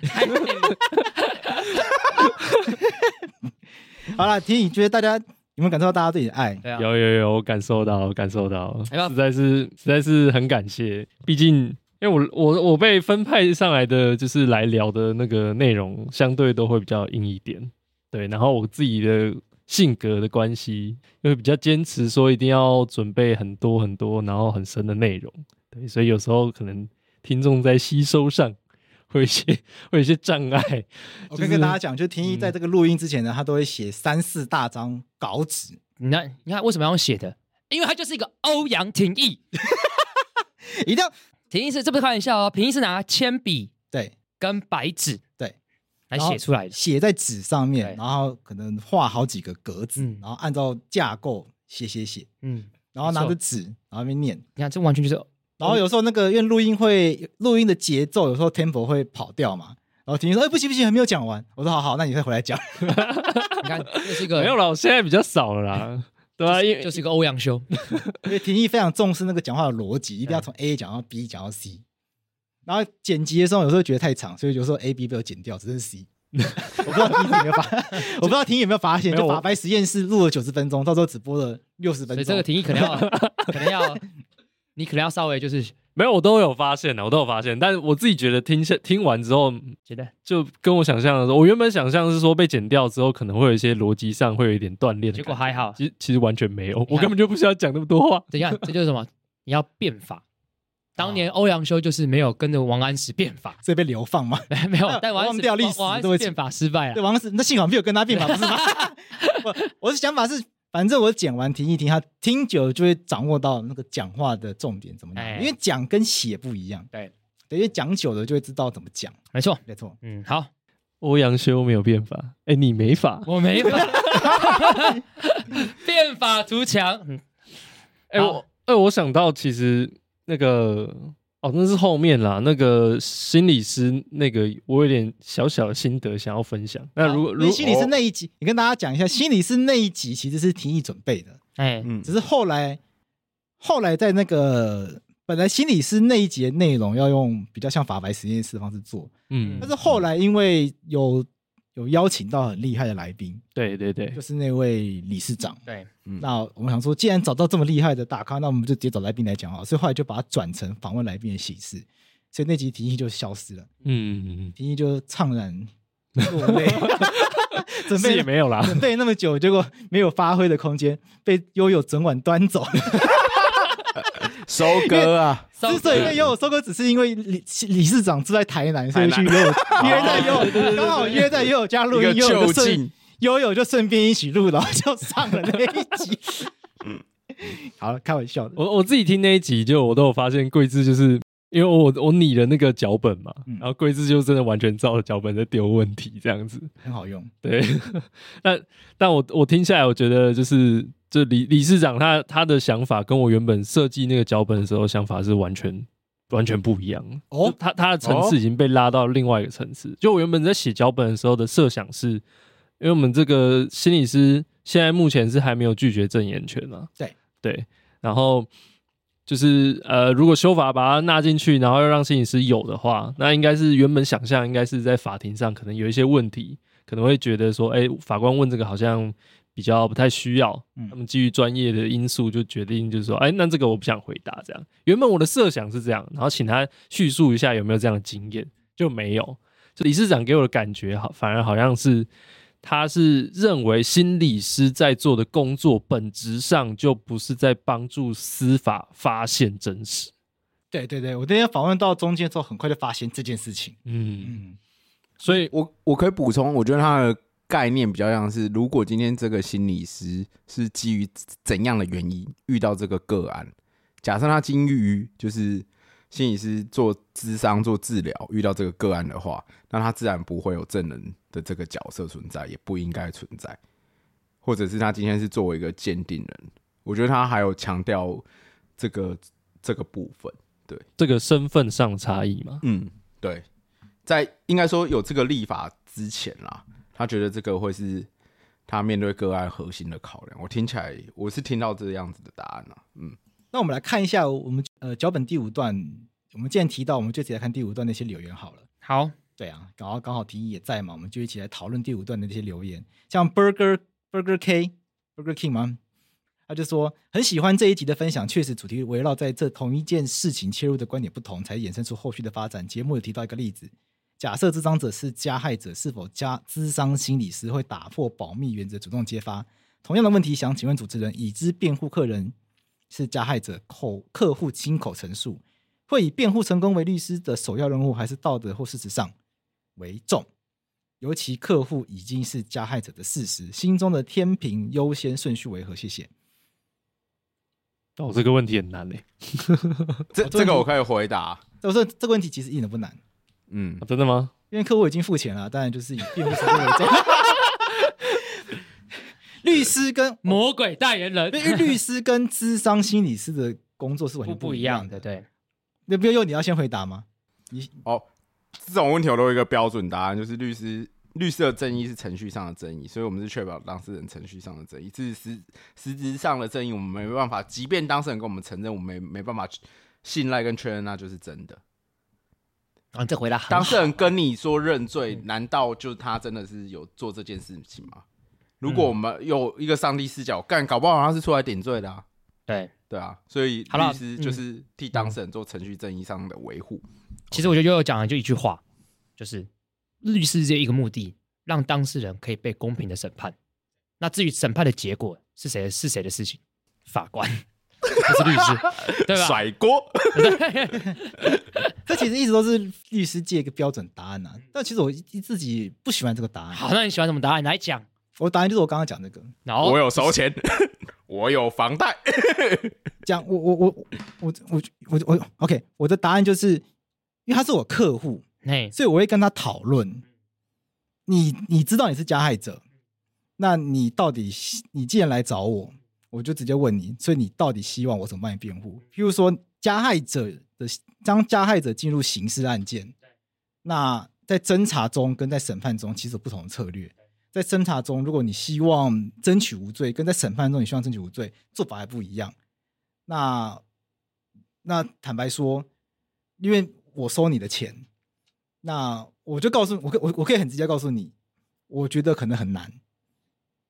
好了，听你觉得大家。有没有感受到大家对你的爱？啊、有有有，我感受到，感受到，实在是实在是很感谢。毕竟，因为我我我被分派上来的就是来聊的那个内容，相对都会比较硬一点。对，然后我自己的性格的关系，因为比较坚持说一定要准备很多很多，然后很深的内容。对，所以有时候可能听众在吸收上。会有一些 会有一些障碍。我可以跟大家讲，就是廷义在这个录音之前呢，他都会写三四大张稿纸。你看，你看为什么要用写的？因为他就是一个欧阳廷义，一定要廷义是这不是开玩笑哦，廷义是拿铅笔对跟白纸对来写出来的，写在纸上面，然后可能画好几个格子，然后按照架构写写写，嗯，然后拿着纸然后那边念。你看，这完全就是。然后有时候那个因为录音会录音的节奏有时候 tempo 会跑掉嘛，然后婷婷说：“哎，不行不行，还没有讲完。”我说：“好好，那你再回来讲。”你看，这是一个没有了，我现在比较少了啦，对啊？因为就是一个欧阳修，因为廷义非常重视那个讲话的逻辑，一定要从 A 讲到 B 讲到 C。然后剪辑的时候有时候觉得太长，所以有时候 A B 被我剪掉，只剩 C。我不知道廷义有没有发，我不知道廷义有没有发现，就法白实验室录了九十分钟，到时候只播了六十分钟。所以这个廷义可能要，可能要。你可能要稍微就是没有，我都有发现的，我都有发现。但是我自己觉得听下听完之后，觉得就跟我想象的时候，我原本想象是说被剪掉之后，可能会有一些逻辑上会有一点断裂。结果还好，其实其实完全没有，我根本就不需要讲那么多话。等一下，这就是什么？你要变法。当年欧阳修就是没有跟着王安石变法，所以被流放嘛？没有，但王安石忘掉历史王安石变法失败了。对，王安石那幸好没有跟他变法，不是吗？我我的想法是。反正我剪完听一听，他听久了就会掌握到那个讲话的重点怎么样。因为讲跟写不一样，对，等于讲久了就会知道怎么讲。没错，没错。嗯，好，欧阳修没有变法，哎，你没法，我没法，变法图强。哎，我哎，我想到其实那个哦，那是后面啦。那个心理师，那个我有点小小的心得想要分享。那如果如果心理师那一集，你跟大家讲一下，心理师那一集其实是提议准备的，哎，嗯，只是后来后来在那个本来心理师那一节内容要用比较像法白实验室的方式做，嗯，但是后来因为有有邀请到很厉害的来宾，对对对就，是那位理事长。对，嗯那我们想说，既然找到这么厉害的大咖，那我们就直接找来宾来讲好。所以后来就把它转成访问来宾的形式，所以那集提议就消失了，嗯嗯嗯，提议就怅然 落泪，准备也没有啦。准备那么久，结果没有发挥的空间，被悠悠整晚端走。收割啊，之所以被悠悠收割，只是因为理理事长住在台南，所以去悠悠 约在悠悠，刚好约在悠悠家录音，一个悠悠就就顺近，悠悠就顺便一起录，然后就上了那一集。嗯，好了，开玩笑的。我我自己听那一集，就我都有发现桂枝就是因为我我拟了那个脚本嘛，嗯。然后桂枝就真的完全照着脚本在丢问题这样子。很好用，对，但但我我听下来，我觉得就是这理理事长他他的想法跟我原本设计那个脚本的时候想法是完全完全不一样哦他他的层次已经被拉到另外一个层次。就我原本在写脚本的时候的设想是，因为我们这个心理师现在目前是还没有拒绝证言权嘛，对对，然后。就是呃，如果修法把它纳进去，然后要让心理师有的话，那应该是原本想象应该是在法庭上可能有一些问题，可能会觉得说，哎、法官问这个好像比较不太需要，嗯他们基于专业的因素就决定就是说，哎、那这个我不想回答这样。原本我的设想是这样，然后请他叙述一下有没有这样的经验，就没有。就理事长给我的感觉好，反而好像是。他是认为心理师在做的工作本质上就不是在帮助司法发现真实。对对对，我那天访问到中间之后，很快就发现这件事情。嗯，嗯，所以我我可以补充，我觉得他的概念比较像是，如果今天这个心理师是基于怎样的原因遇到这个个案，假设他基于就是心理师做咨商做治疗遇到这个个案的话，那他自然不会有证人的这个角色存在，也不应该存在，或者是他今天是作为一个鉴定人，我觉得他还有强调这个这个部分。对。这个身份上差异嘛，嗯，对，在应该说有这个立法之前啦，他觉得这个会是他面对个案核心的考量。我听起来，我是听到这样子的答案了。嗯，那我们来看一下我们呃脚本第五段，我们既然提到，我们就直接来看第五段那些留言好了。好，对啊，刚好刚好提议也在嘛，我们就一起来讨论第五段的那些留言。像 Burger Burger K Burger King 吗？他就说很喜欢这一集的分享，确实主题围绕在这同一件事情切入的观点不同，才衍生出后续的发展。节目有提到一个例子，假设智商者是加害者，是否加智商心理师会打破保密原则，主动揭发？同样的问题，想请问主持人，已知辩护客人是加害者，口客户亲口陈述，会以辩护成功为律师的首要任务，还是道德或事实上为重？尤其客户已经是加害者的事实，心中的天平优先顺序为何？谢谢。哦，这个问题很难 嘞、这这个我可以回答。我说这个问题其实一点都不难，嗯啊，真的吗？因为客户已经付钱了，当然就是以辩护成功为重。律师跟魔鬼代言人因为律师跟智商心理师的工作是完不全。不一样的，对，那不用你要先回答吗？你哦，这种问题我都有一个标准答案，就是律师律师的正义是程序上的正义，所以我们是确保当事人程序上的正义。这是实实质上的正义，我们没办法，即便当事人跟我们承认，我们没没办法信赖跟确认那就是真的。啊，这回答很当事人 跟你说认罪，难道就他真的是有做这件事情吗？如果我们有一个上帝视角，干搞不好他是出来顶罪的啊。对。对啊，所以律好了师就是替当事人做程序正义上的维护。其实我觉得悠悠讲的就一句话，就是律师这一个目的，让当事人可以被公平的审判。那至于审判的结果是谁是谁的事情，法官不是律师，对吧？甩锅。这其实一直都是律师界一个标准答案啊。但其实我自己不喜欢这个答案。好，那你喜欢什么答案？你来讲。我的答案就是我刚刚讲那个，然后我有收钱，我有房贷。讲我我我我我我我 OK，我的答案就是，因为他是我客户，所以我会跟他讨论。你你知道你是加害者，那你到底你既然来找我，我就直接问你，所以你到底希望我怎么帮你辩护？譬如说，加害者的当加害者进入刑事案件，那在侦查中跟在审判中其实有不同的策略。在侦查中，如果你希望争取无罪，跟在审判中你希望争取无罪，做法还不一样。那那坦白说，因为我收你的钱，那我就告诉我，我我可以很直接告诉你，我觉得可能很难。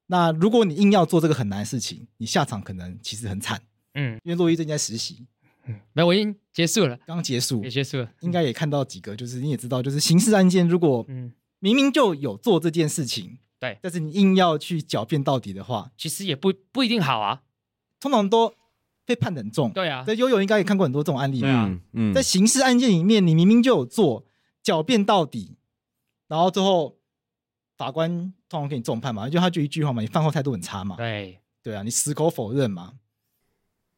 那如果你硬要做这个很难的事情，你下场可能其实很惨。嗯，因为洛伊正在实习，嗯，没有，我已经结束了，刚刚结束，也结束了，应该也看到几个，就是你也知道，就是刑事案件，如果嗯。明明就有做这件事情，对，但是你硬要去狡辩到底的话，其实也不不一定好啊，通常都被判得很重。对啊，在悠悠应该也看过很多这种案例，对啊，嗯，在刑事案件里面，你明明就有做狡辩到底，然后最后法官通常给你重判嘛，就他就一句话嘛，你饭后态度很差嘛，对，对啊，你矢口否认嘛。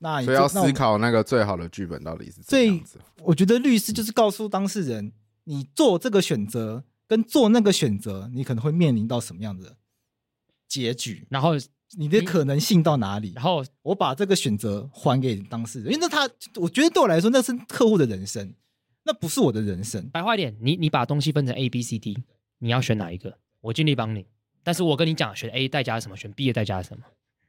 那所以要思考那个最好的剧本到底是怎样子。我觉得律师就是告诉当事人，你做这个选择跟做那个选择，你可能会面临到什么样的结局，然后你的可能性到哪里。然后我把这个选择还给当事人，因为那他，我觉得对我来说那是客户的人生，那不是我的人生。白话一点，你你把东西分成 A、B、C、D，你要选哪一个？我尽力帮你，但是我跟你讲，选 A 代价是什么？选 B 的代价是什么？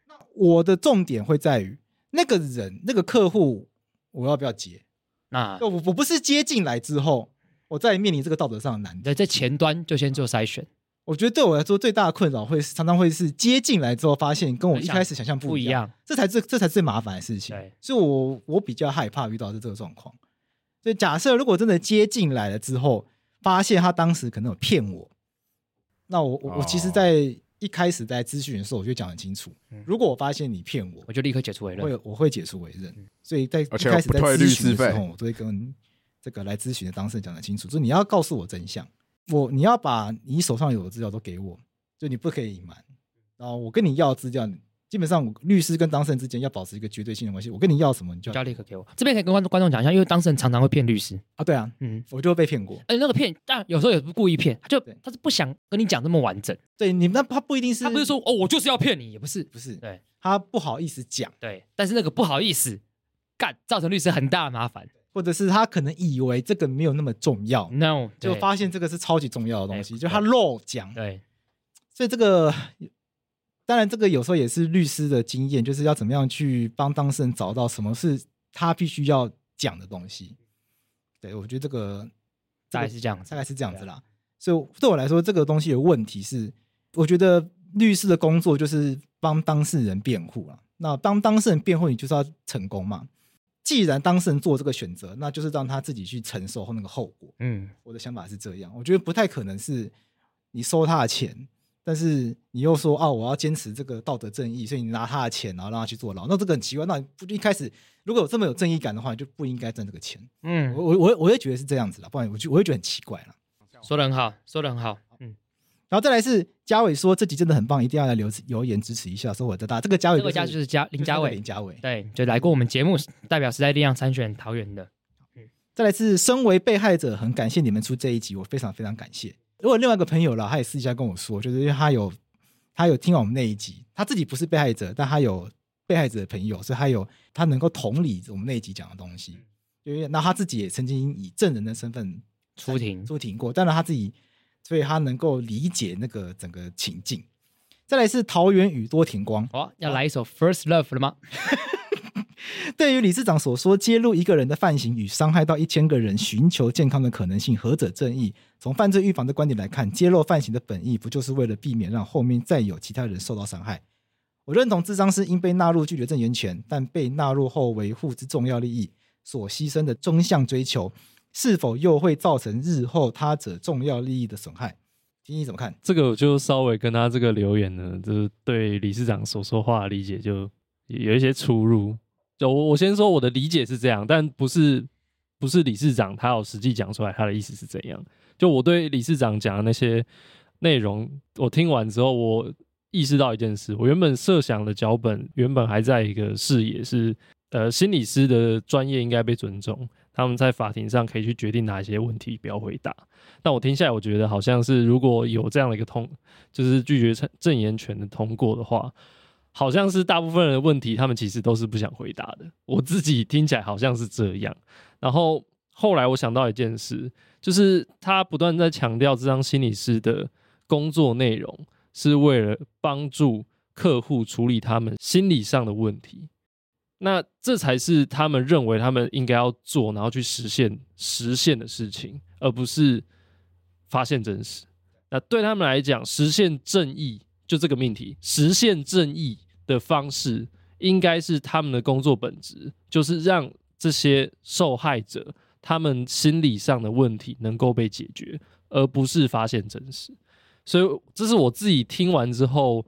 那我的重点会在于。那个人，那个客户，我要不要接？那我我不是接进来之后，我再面临这个道德上的难题。在在前端就先做筛选。我觉得对我来说最大的困扰会常常会是接进来之后发现跟我一开始想象不一样，这才是这才是最麻烦的事情。对所以我我比较害怕遇到的这个状况。所以假设如果真的接进来了之后，发现他当时可能有骗我，那我我我其实，在。一开始在咨询的时候，我就讲很清楚。如果我发现你骗我，我就立刻解除委任。会，我会解除委任。所以在一开始在咨询的时候，我都会跟这个来咨询的当事人讲得清楚，就是你要告诉我真相，我你要把你手上有的资料都给我，就你不可以隐瞒。然后我跟你要资料。基本上，律师跟当事人之间要保持一个绝对性的关系。我跟你要什么，你就要立刻给我。这边可以跟观众观众讲一下，因为当事人常常会骗律师啊。对啊，嗯，我就被骗过。哎，那个骗，但有时候也不故意骗，他就他是不想跟你讲这么完整。对你，那他不一定是，他不是说哦，我就是要骗你，也不是，不是。对，他不好意思讲。对，但是那个不好意思干，造成律师很大的麻烦，或者是他可能以为这个没有那么重要，no，就发现这个是超级重要的东西，就他漏讲。对，所以这个。当然，这个有时候也是律师的经验，就是要怎么样去帮当事人找到什么是他必须要讲的东西。对，我觉得这个大概是这样，大概是这样子啦。所以对我来说，这个东西的问题是，我觉得律师的工作就是帮当事人辩护了。那当当事人辩护，你就是要成功嘛。既然当事人做这个选择，那就是让他自己去承受后那个后果。嗯，我的想法是这样，我觉得不太可能是你收他的钱。但是你又说啊，我要坚持这个道德正义，所以你拿他的钱，然后让他去坐牢，那这个很奇怪。那你不一开始如果有这么有正义感的话，你就不应该挣这个钱。嗯，我我我我也觉得是这样子的，不然我就我会觉得很奇怪了。说的很好，说的很好。嗯，然后再来是嘉伟说这集真的很棒，一定要来留留言支持一下，说我的大这个嘉伟，这个家就是嘉林嘉伟，林嘉伟对，就来过我们节目，代表时代力量参选桃园的。嗯，再来是身为被害者，很感谢你们出这一集，我非常非常感谢。如果另外一个朋友啦，他也私下跟我说，就是因为他有他有听完我们那一集，他自己不是被害者，但他有被害者的朋友，所以他有他能够同理我们那一集讲的东西。因为那他自己也曾经以证人的身份出庭出庭过，当然他自己，所以他能够理解那个整个情境。再来是桃园宇多田光，哦，要来一首 First Love 了吗？对于理事长所说，揭露一个人的犯行与伤害到一千个人寻求健康的可能性，何者正义？从犯罪预防的观点来看，揭露犯行的本意不就是为了避免让后面再有其他人受到伤害？我认同咨商师应被纳入拒绝证言权，但被纳入后维护之重要利益所牺牲的中向追求，是否又会造成日后他者重要利益的损害？听你怎么看？这个我就稍微跟他这个留言呢，就是对理事长所说话的理解就有一些出入。就我我先说我的理解是这样，但不是不是理事长他有实际讲出来他的意思是怎样。就我对理事长讲的那些内容，我听完之后，我意识到一件事：我原本设想的脚本原本还在一个视野是，呃，心理师的专业应该被尊重，他们在法庭上可以去决定哪些问题不要回答。但我听下来，我觉得好像是如果有这样的一个通，就是拒绝证言权的通过的话。好像是大部分人的问题，他们其实都是不想回答的。我自己听起来好像是这样。然后后来我想到一件事，就是他不断在强调，这张心理师的工作内容是为了帮助客户处理他们心理上的问题。那这才是他们认为他们应该要做，然后去实现实现的事情，而不是发现真实。那对他们来讲，实现正义。就这个命题，实现正义的方式应该是他们的工作本质，就是让这些受害者他们心理上的问题能够被解决，而不是发现真实。所以这是我自己听完之后，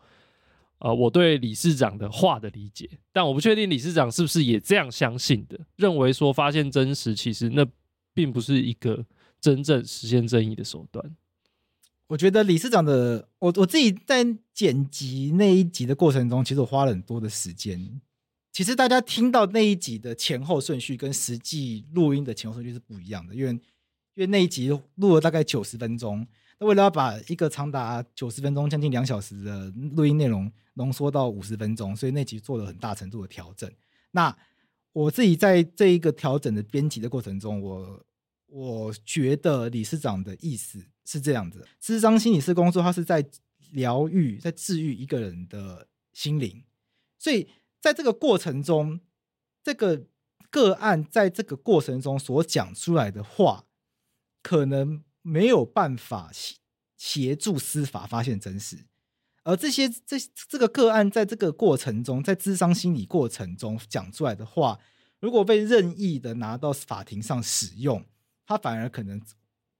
呃，我对理事长的话的理解，但我不确定理事长是不是也这样相信的，认为说发现真实其实那并不是一个真正实现正义的手段。我觉得理事长的，我我自己在剪辑那一集的过程中，其实我花了很多的时间。其实大家听到那一集的前后顺序跟实际录音的前后顺序是不一样的，因为因为那一集录了大概九十分钟，那为了要把一个长达九十分钟、将近两小时的录音内容浓缩到五十分钟，所以那集做了很大程度的调整。那我自己在这一个调整的编辑的过程中，我我觉得理事长的意思。是这样子，咨商心理师工作，他是在疗愈、在治愈一个人的心灵，所以在这个过程中，这个个案在这个过程中所讲出来的话，可能没有办法协助司法发现真实，而这些这这个个案在这个过程中，在智商心理过程中讲出来的话，如果被任意的拿到法庭上使用，他反而可能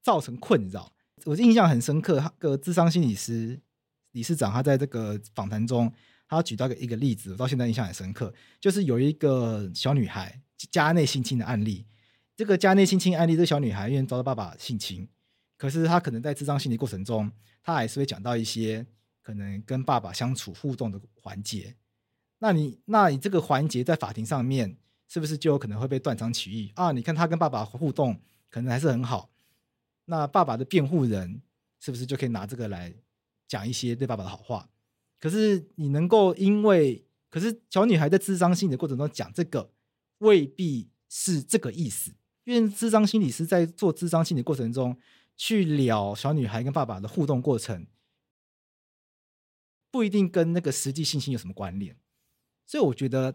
造成困扰。我印象很深刻，个智商心理师理事长他在这个访谈中，他举到一个例子，我到现在印象很深刻，就是有一个小女孩家内性侵的案例。这个家内性侵案例，这个小女孩因为遭到爸爸性侵，可是她可能在咨商心理过程中，她还是会讲到一些可能跟爸爸相处互动的环节。那你那你这个环节在法庭上面，是不是就有可能会被断章取义啊？你看她跟爸爸互动，可能还是很好。那爸爸的辩护人是不是就可以拿这个来讲一些对爸爸的好话？可是你能够因为，可是小女孩在智商心理的过程中讲这个，未必是这个意思。因为智商心理师在做智商心理过程中去聊小女孩跟爸爸的互动过程，不一定跟那个实际性侵有什么关联。所以我觉得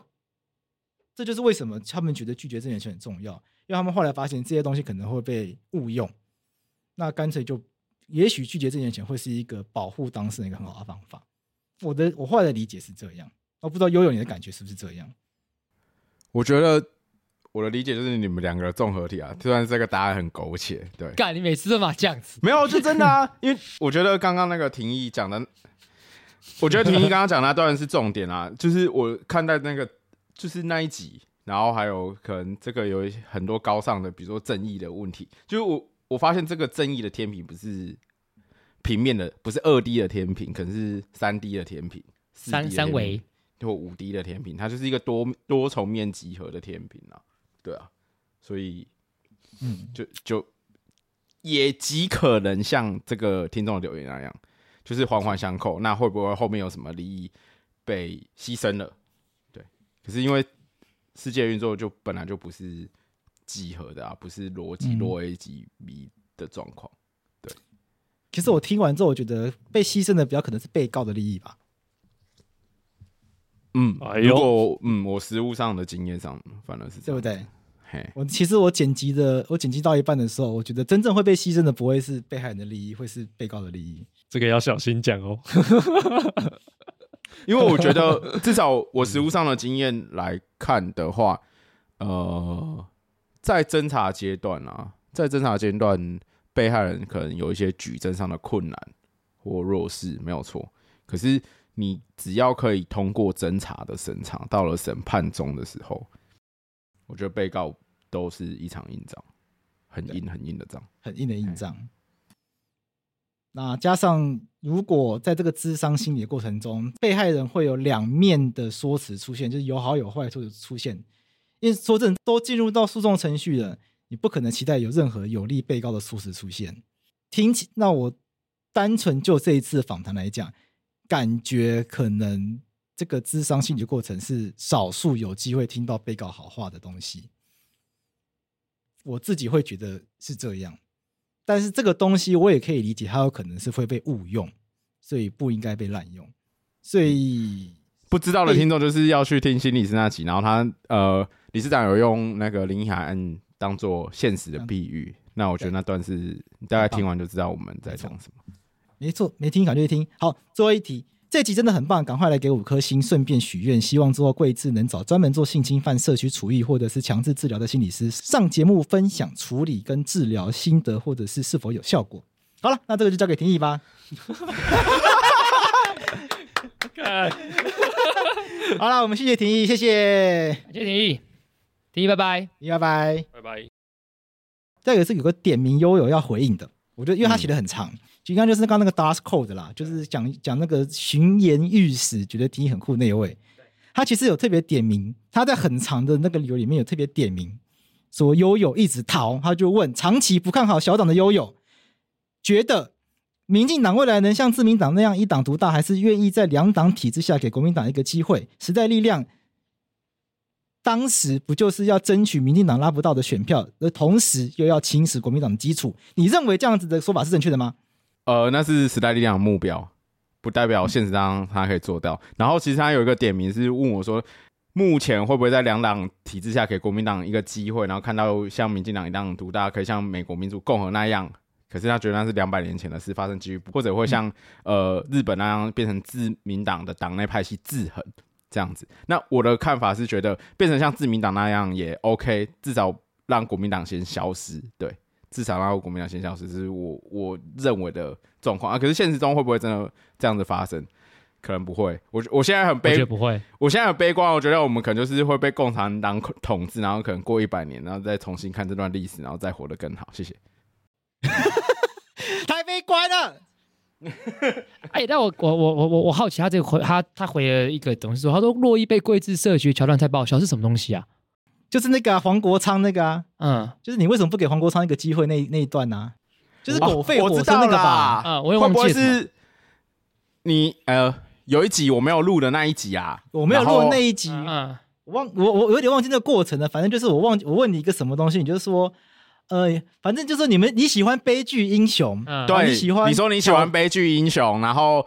这就是为什么他们觉得拒绝证言权很重要，因为他们后来发现这些东西可能会被误用。那干脆就，也许拒绝证言权会是一个保护当事人一个很好的方法。我的我后来的理解是这样，我不知道悠悠你的感觉是不是这样？我觉得我的理解就是你们两个的综合体啊，虽然这个答案很苟且，对。干，你每次都嘛这样子？没有，就真的啊，因为我觉得刚刚那个廷义讲的，我觉得廷义刚刚讲那段是重点啊，就是我看待那个就是那一集，然后还有可能这个有很多高尚的，比如说正义的问题，就是我。我发现这个正义的天平不是平面的，不是二 D 的天平，可能是三 D 的天平，三三维或五 D 的天平，它就是一个多多重面集合的天平啊，对啊，所以，嗯，就就也极可能像这个听众的留言那样，就是环环相扣，那会不会后面有什么利益被牺牲了？对，可是因为世界运作就本来就不是。几何的啊，不是逻辑落 A 级 B 的状况。对，其实我听完之后，我觉得被牺牲的比较可能是被告的利益吧。嗯，如果嗯，我实务上的经验上，反而是对不对？嘿，我其实我剪辑的，我剪辑到一半的时候，我觉得真正会被牺牲的不会是被害人的利益，会是被告的利益。这个要小心讲哦，因为我觉得至少我实务上的经验来看的话，呃。在侦查阶段啊，在侦查阶段，被害人可能有一些举证上的困难或弱势，没有错。可是你只要可以通过侦查的审查，到了审判中的时候，我觉得被告都是一场硬仗，很硬很硬的仗，很硬的硬仗。那加上，如果在这个智商心理的过程中，被害人会有两面的说辞出现，就是有好有坏处的出现。因为说真的，都进入到诉讼程序了，你不可能期待有任何有利被告的说辞出现。听起，那我单纯就这一次访谈来讲，感觉可能这个智商心理过程是少数有机会听到被告好话的东西。我自己会觉得是这样，但是这个东西我也可以理解，它有可能是会被误用，所以不应该被滥用。所以不知道的听众就是要去听心理师那集，然后他呃，理事长有用那个林奕含案当做现实的比喻，那我觉得那段是你大概听完就知道我们在讲什么。没错，没听赶快去听。好，最后一题。这集真的很棒，赶快来给五颗星，顺便许愿，希望之后贵智能找专门做性侵犯社区处遇或者是强制治疗的心理师上节目分享处理跟治疗心得，或者是是否有效果。好了，那这个就交给廷义吧。好了，我们谢谢廷义，谢谢，谢谢廷义，廷义拜拜，廷义拜拜，拜拜。再一个是有个点名悠悠要回应的，我觉得因为他写的很长。就刚刚就是刚那个 Das Code 啦，就是讲讲那个巡言御史，觉得挺很酷那一位，他其实有特别点名，他在很长的那个理由里面有特别点名，说悠悠一直逃，他就问长期不看好小党的悠悠，觉得民进党未来能像自民党那样一党独大，还是愿意在两党体制下给国民党一个机会？时代力量当时不就是要争取民进党拉不到的选票，而同时又要侵蚀国民党的基础？你认为这样子的说法是正确的吗？呃，那是时代力量的目标，不代表现实当中他可以做到。然后其实他有一个点名是问我说，目前会不会在两党体制下给国民党一个机会，然后看到像民进党一样独大，可以像美国民主共和那样？可是他觉得那是两百年前的事，发生几率，或者会像呃日本那样变成自民党的党内派系制衡这样子。那我的看法是觉得变成像自民党那样也 OK，至少让国民党先消失。对。至少让国民党先消失，是我我认为的状况啊。可是现实中会不会真的这样子发生？可能不会。我我现在很悲，不会。我现在很悲观，我觉得我们可能就是会被共产党统治，然后可能过一百年，然后再重新看这段历史，然后再活得更好。谢谢。太悲观了。哎、欸，但我我我我我好奇，他这个回他他回了一个东西说，他说洛伊被贵智设局桥段太爆笑，是什么东西啊？就是那个、啊、黄国昌那个啊，嗯，就是你为什么不给黄国昌一个机会那？那那一段呢、啊？就是狗吠火车那个吧？啊，我也忘记了。会不会是你呃，有一集我没有录的那一集啊？我没有录的那一集，嗯，我忘我我有点忘记那个过程了。反正就是我忘记我问你一个什么东西，你就是说，呃，反正就是你们你喜欢悲剧英雄，嗯，对，你喜欢你说你喜欢悲剧英雄，然后。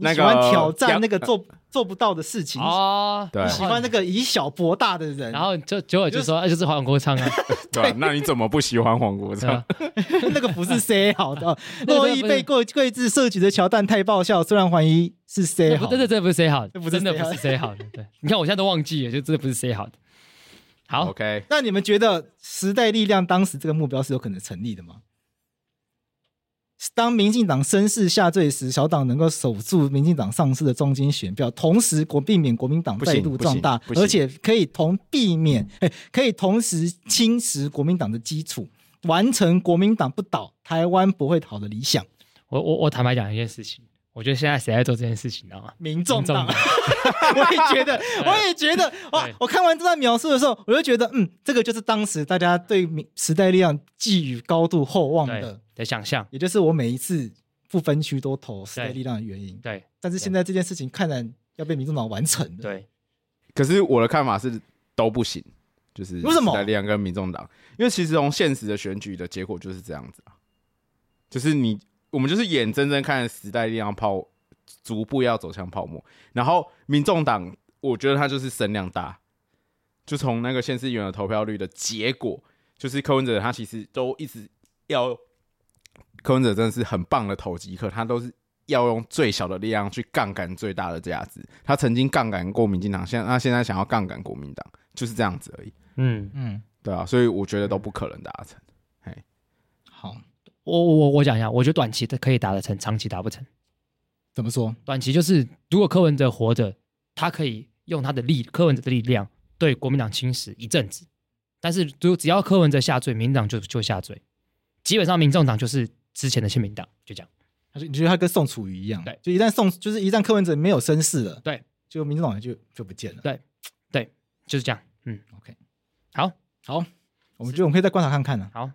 那个、喜欢挑战那个做 做不到的事情哦，对，喜欢那个以小博大的人，然后就结果就说，那就是黄国昌啊，对，那你怎么不喜欢黄国昌？那个不是 say 好的，洛伊被贵贵智设局的桥段太爆笑，虽然怀疑是 say 好，对对对，不是 say 好，这不真的不是 say 好的，对，你看我现在都忘记了，就真的不是 say 好的。好，OK，那你们觉得时代力量当时这个目标是有可能成立的吗？当民进党声势下坠时，小党能够守住民进党丧失的中间选票，同时国避免国民党再度壮大，而且可以同避免，可以同时侵蚀国民党的基础，完成国民党不倒，台湾不会倒的理想。我我我坦白讲一件事情，我觉得现在谁在做这件事情，你知道吗？民众党。我也觉得，我也觉得，哇！我看完这段描述的时候，我就觉得，嗯，这个就是当时大家对时代力量寄予高度厚望的。的想象，也就是我每一次不分区都投时代力量的原因。对，但是现在这件事情看来要被民众党完成了。对，可是我的看法是都不行，就是为什么时代力量跟民众党？因为其实从现实的选举的结果就是这样子啊，就是你我们就是眼睁睁看着时代力量泡逐步要走向泡沫，然后民众党，我觉得他就是声量大，就从那个县市议员的投票率的结果，就是柯文哲他其实都一直要。柯文哲真的是很棒的投机客，他都是要用最小的力量去杠杆最大的价值。他曾经杠杆过民进党，现在他现在想要杠杆国民党，就是这样子而已。嗯嗯，对啊，所以我觉得都不可能达成。嘿，好，我我我讲一下，我觉得短期的可以达得成，长期达不成。怎么说？短期就是如果柯文哲活着，他可以用他的力，柯文哲的力量对国民党侵蚀一阵子。但是，如只要柯文哲下罪，民进党就就下罪。基本上，民众党就是。之前的亲民党就这样，他说：“你觉得他跟宋楚瑜一样？对，就一旦宋，就是一旦柯文哲没有声势了，对，就民众党就就不见了。对，对，就是这样。嗯，OK，好，好，我们觉得我们可以再观察看看呢。好，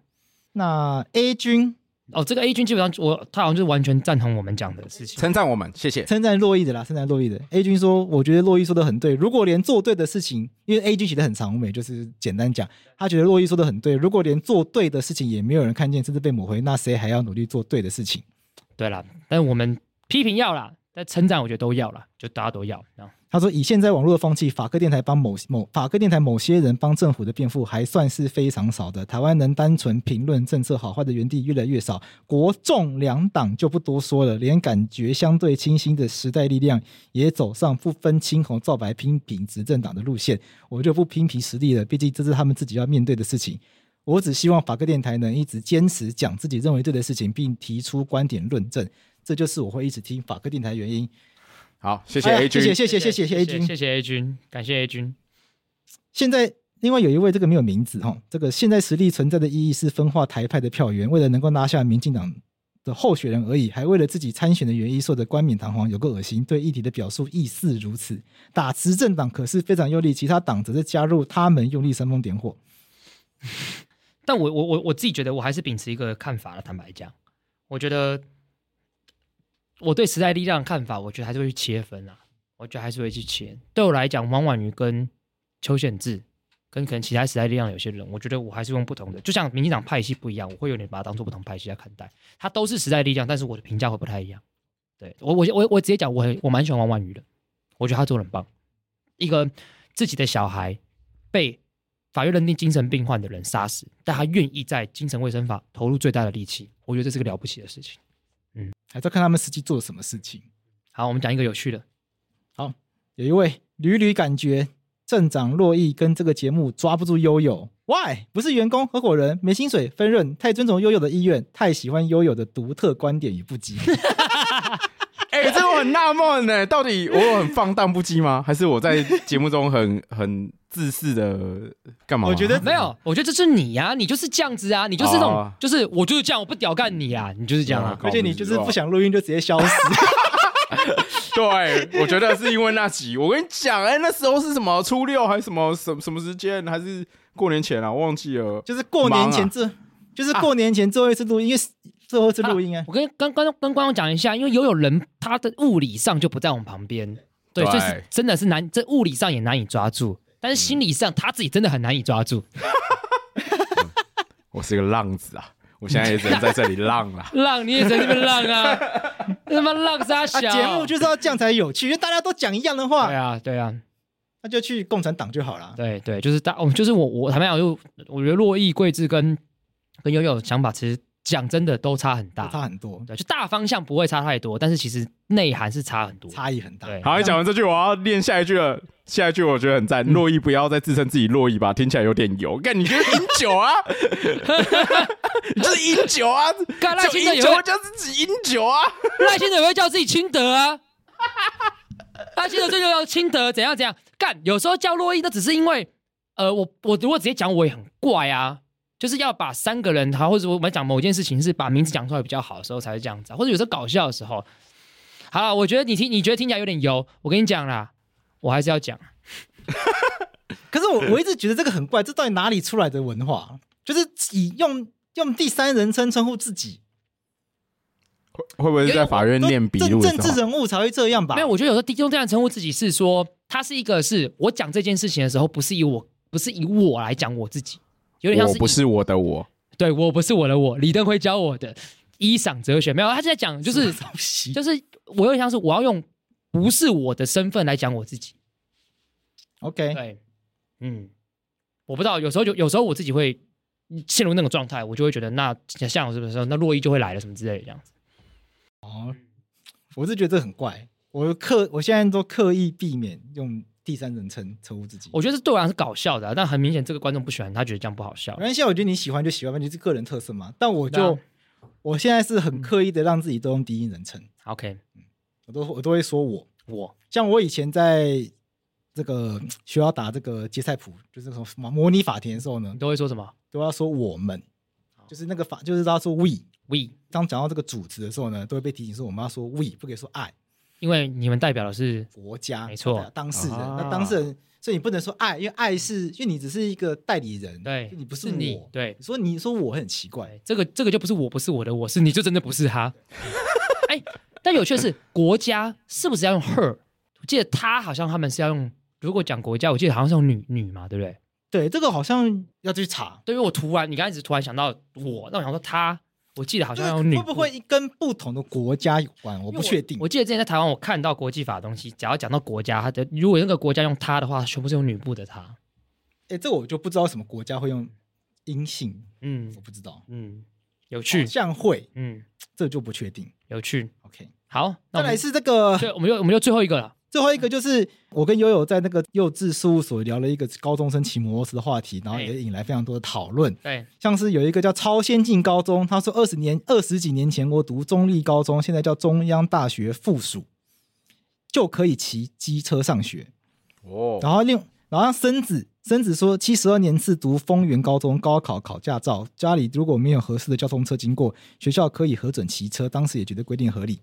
那 A 军哦，这个 A 君基本上我他好像就完全赞同我们讲的事情，称赞我们，谢谢。称赞洛伊的啦，称赞洛伊的。A 君说，我觉得洛伊说的很对。如果连做对的事情，因为 A 君写的很长，我们也就是简单讲，他觉得洛伊说的很对。如果连做对的事情也没有人看见，甚至被抹黑，那谁还要努力做对的事情？对啦，但我们批评要啦，但称赞我觉得都要了，就大家都要。然后他说：“以现在网络的风气，法客电台帮某某法客电台某些人帮政府的辩护，还算是非常少的。台湾能单纯评论政策好坏的原地越来越少。国众两党就不多说了，连感觉相对清新的时代力量也走上不分青红皂白批评执政党的路线。我就不批评实力了，毕竟这是他们自己要面对的事情。我只希望法客电台能一直坚持讲自己认为对的事情，并提出观点论证。这就是我会一直听法科电台的原因。”好，谢谢 A 君，谢谢谢谢谢谢 A 君，谢谢 A 君，感谢 A 君。现在另外有一位，这个没有名字哈，这个现在实力存在的意义是分化台派的票源，为了能够拿下民进党的候选人而已，还为了自己参选的原因说的冠冕堂皇，有个恶心。对议题的表述亦是如此，打执政党可是非常用力，其他党则是加入他们用力煽风点火。但我我我我自己觉得，我还是秉持一个看法了。坦白讲，我觉得。我对时代力量的看法，我觉得还是会去切分啊。我觉得还是会去切。对我来讲，王婉瑜跟邱显志，跟可能其他时代力量有些人，我觉得我还是用不同的。就像民进党派系不一样，我会有点把它当做不同派系来看待。他都是时代力量，但是我的评价会不太一样。对我，我我我直接讲，我很我蛮喜欢王婉瑜的。我觉得他做得很棒。一个自己的小孩被法院认定精神病患的人杀死，但他愿意在精神卫生法投入最大的力气，我觉得这是个了不起的事情。嗯，还在看他们实际做了什么事情。好，我们讲一个有趣的。好，有一位屡屡感觉镇长洛毅跟这个节目抓不住悠悠，Why？不是员工、合伙人，没薪水，分润，太尊重悠悠的意愿，太喜欢悠悠的独特观点与不羁。哎、欸，这我很纳闷呢，到底我有很放荡不羁吗？还是我在节目中很 很？自私的干嘛？我觉得没有，我觉得这是你呀、啊，你就是这样子啊，你就是那种，哦、就是我就是这样，我不屌干你啊，你就是这样啊，而且你就是不想录音就直接消失。对，我觉得是因为那集，我跟你讲，哎、欸，那时候是什么初六还是什么什么什么时间，还是过年前啊？我忘记了，就是过年前这，啊、就是过年前最后一次录音，因为最后一次录音啊。啊我跟跟跟跟观众讲一下，因为有有人他的物理上就不在我们旁边，对，对就是真的是难，这物理上也难以抓住。但是心理上他自己真的很难以抓住。我是个浪子啊，我现在也只能在这里浪了。浪，你也在这边浪啊？他妈浪啥小？节目就是要这样才有趣，因为大家都讲一样的话。对啊，对啊，那就去共产党就好了。对对，就是大，就是我我坦白讲，就我觉得洛邑、桂志跟跟悠悠想法，其实讲真的都差很大，差很多。对，就大方向不会差太多，但是其实内涵是差很多，差异很大。对，好，你讲完这句，我要练下一句了。下一句我觉得很赞，洛伊不要再自称自己洛伊吧，听起来有点油。干，你觉得饮酒啊？你就是饮酒啊？干赖清德也会叫自己饮酒啊？赖清德也会叫自己清德啊？赖清德这就叫清德，怎样怎样？干，有时候叫洛伊，那只是因为，呃，我我如果直接讲，我也很怪啊。就是要把三个人，好，或者我们讲某件事情是把名字讲出来比较好的时候才是这样子，或者有时候搞笑的时候。好了，我觉得你听，你觉得听起来有点油，我跟你讲啦。我还是要讲，可是我我一直觉得这个很怪，这到底哪里出来的文化？就是以用用第三人称称呼自己，会会不会是在法院念笔录？政治人物才会这样吧？没有，我觉得有时候用这样称呼自己是说，他是一个是我讲这件事情的时候，不是以我不是以我来讲我自己，有点像是我不是我的我，对我不是我的我，李登辉教我的衣裳哲学，没有，他是在讲就是就是我有点像是我要用。不是我的身份来讲我自己，OK，对，嗯，我不知道，有时候就有时候我自己会陷入那种状态，我就会觉得那像我是不是那洛伊就会来了什么之类的这样子。哦，我是觉得这很怪，我刻我现在都刻意避免用第三人称称呼自己。我觉得这对我来讲是搞笑的，啊，但很明显这个观众不喜欢，他觉得这样不好笑。没关系，我觉得你喜欢就喜欢吧，你是个人特色嘛。但我就、啊、我现在是很刻意的让自己都用第一人称。OK。我都我都会说我我像我以前在这个学校打这个接菜谱，就是什么模拟法庭的时候呢，都会说什么？都要说我们，就是那个法，就是他说 we we。当讲到这个主词的时候呢，都会被提醒说我们要说 we，不可以说 I，因为你们代表的是国家，没错，当事人。啊、那当事人，所以你不能说爱，因为爱是因为你只是一个代理人，对，你不是，是你，对。你说你说我很奇怪，这个这个就不是我不是我的我是你就真的不是他。哎，但有趣的是，国家是不是要用 her？我记得他好像他们是要用，如果讲国家，我记得好像是用女女嘛，对不对？对，这个好像要去查。对，因为我突然，你刚才只突然想到我，那我想说他，我记得好像有女。会不会跟不同的国家有关？我不确定我。我记得之前在台湾，我看到国际法的东西，只要讲到国家，它的如果那个国家用它的话，全部是用女部的它。哎，这我就不知道什么国家会用阴性。嗯，我不知道。嗯，有趣，这样会。嗯，这就不确定。有趣。OK，好，再来是这个。对，我们就我们就最后一个了。最后一个就是我跟悠悠在那个幼稚事务所聊了一个高中生骑摩托车的话题，然后也引来非常多的讨论。对，像是有一个叫超先进高中，他说二十年二十几年前我读中立高中，现在叫中央大学附属，就可以骑机车上学。哦，然后另然后孙子孙子说七十二年次读丰原高中高考考驾照，家里如果没有合适的交通车经过，学校可以核准骑车，当时也觉得规定合理。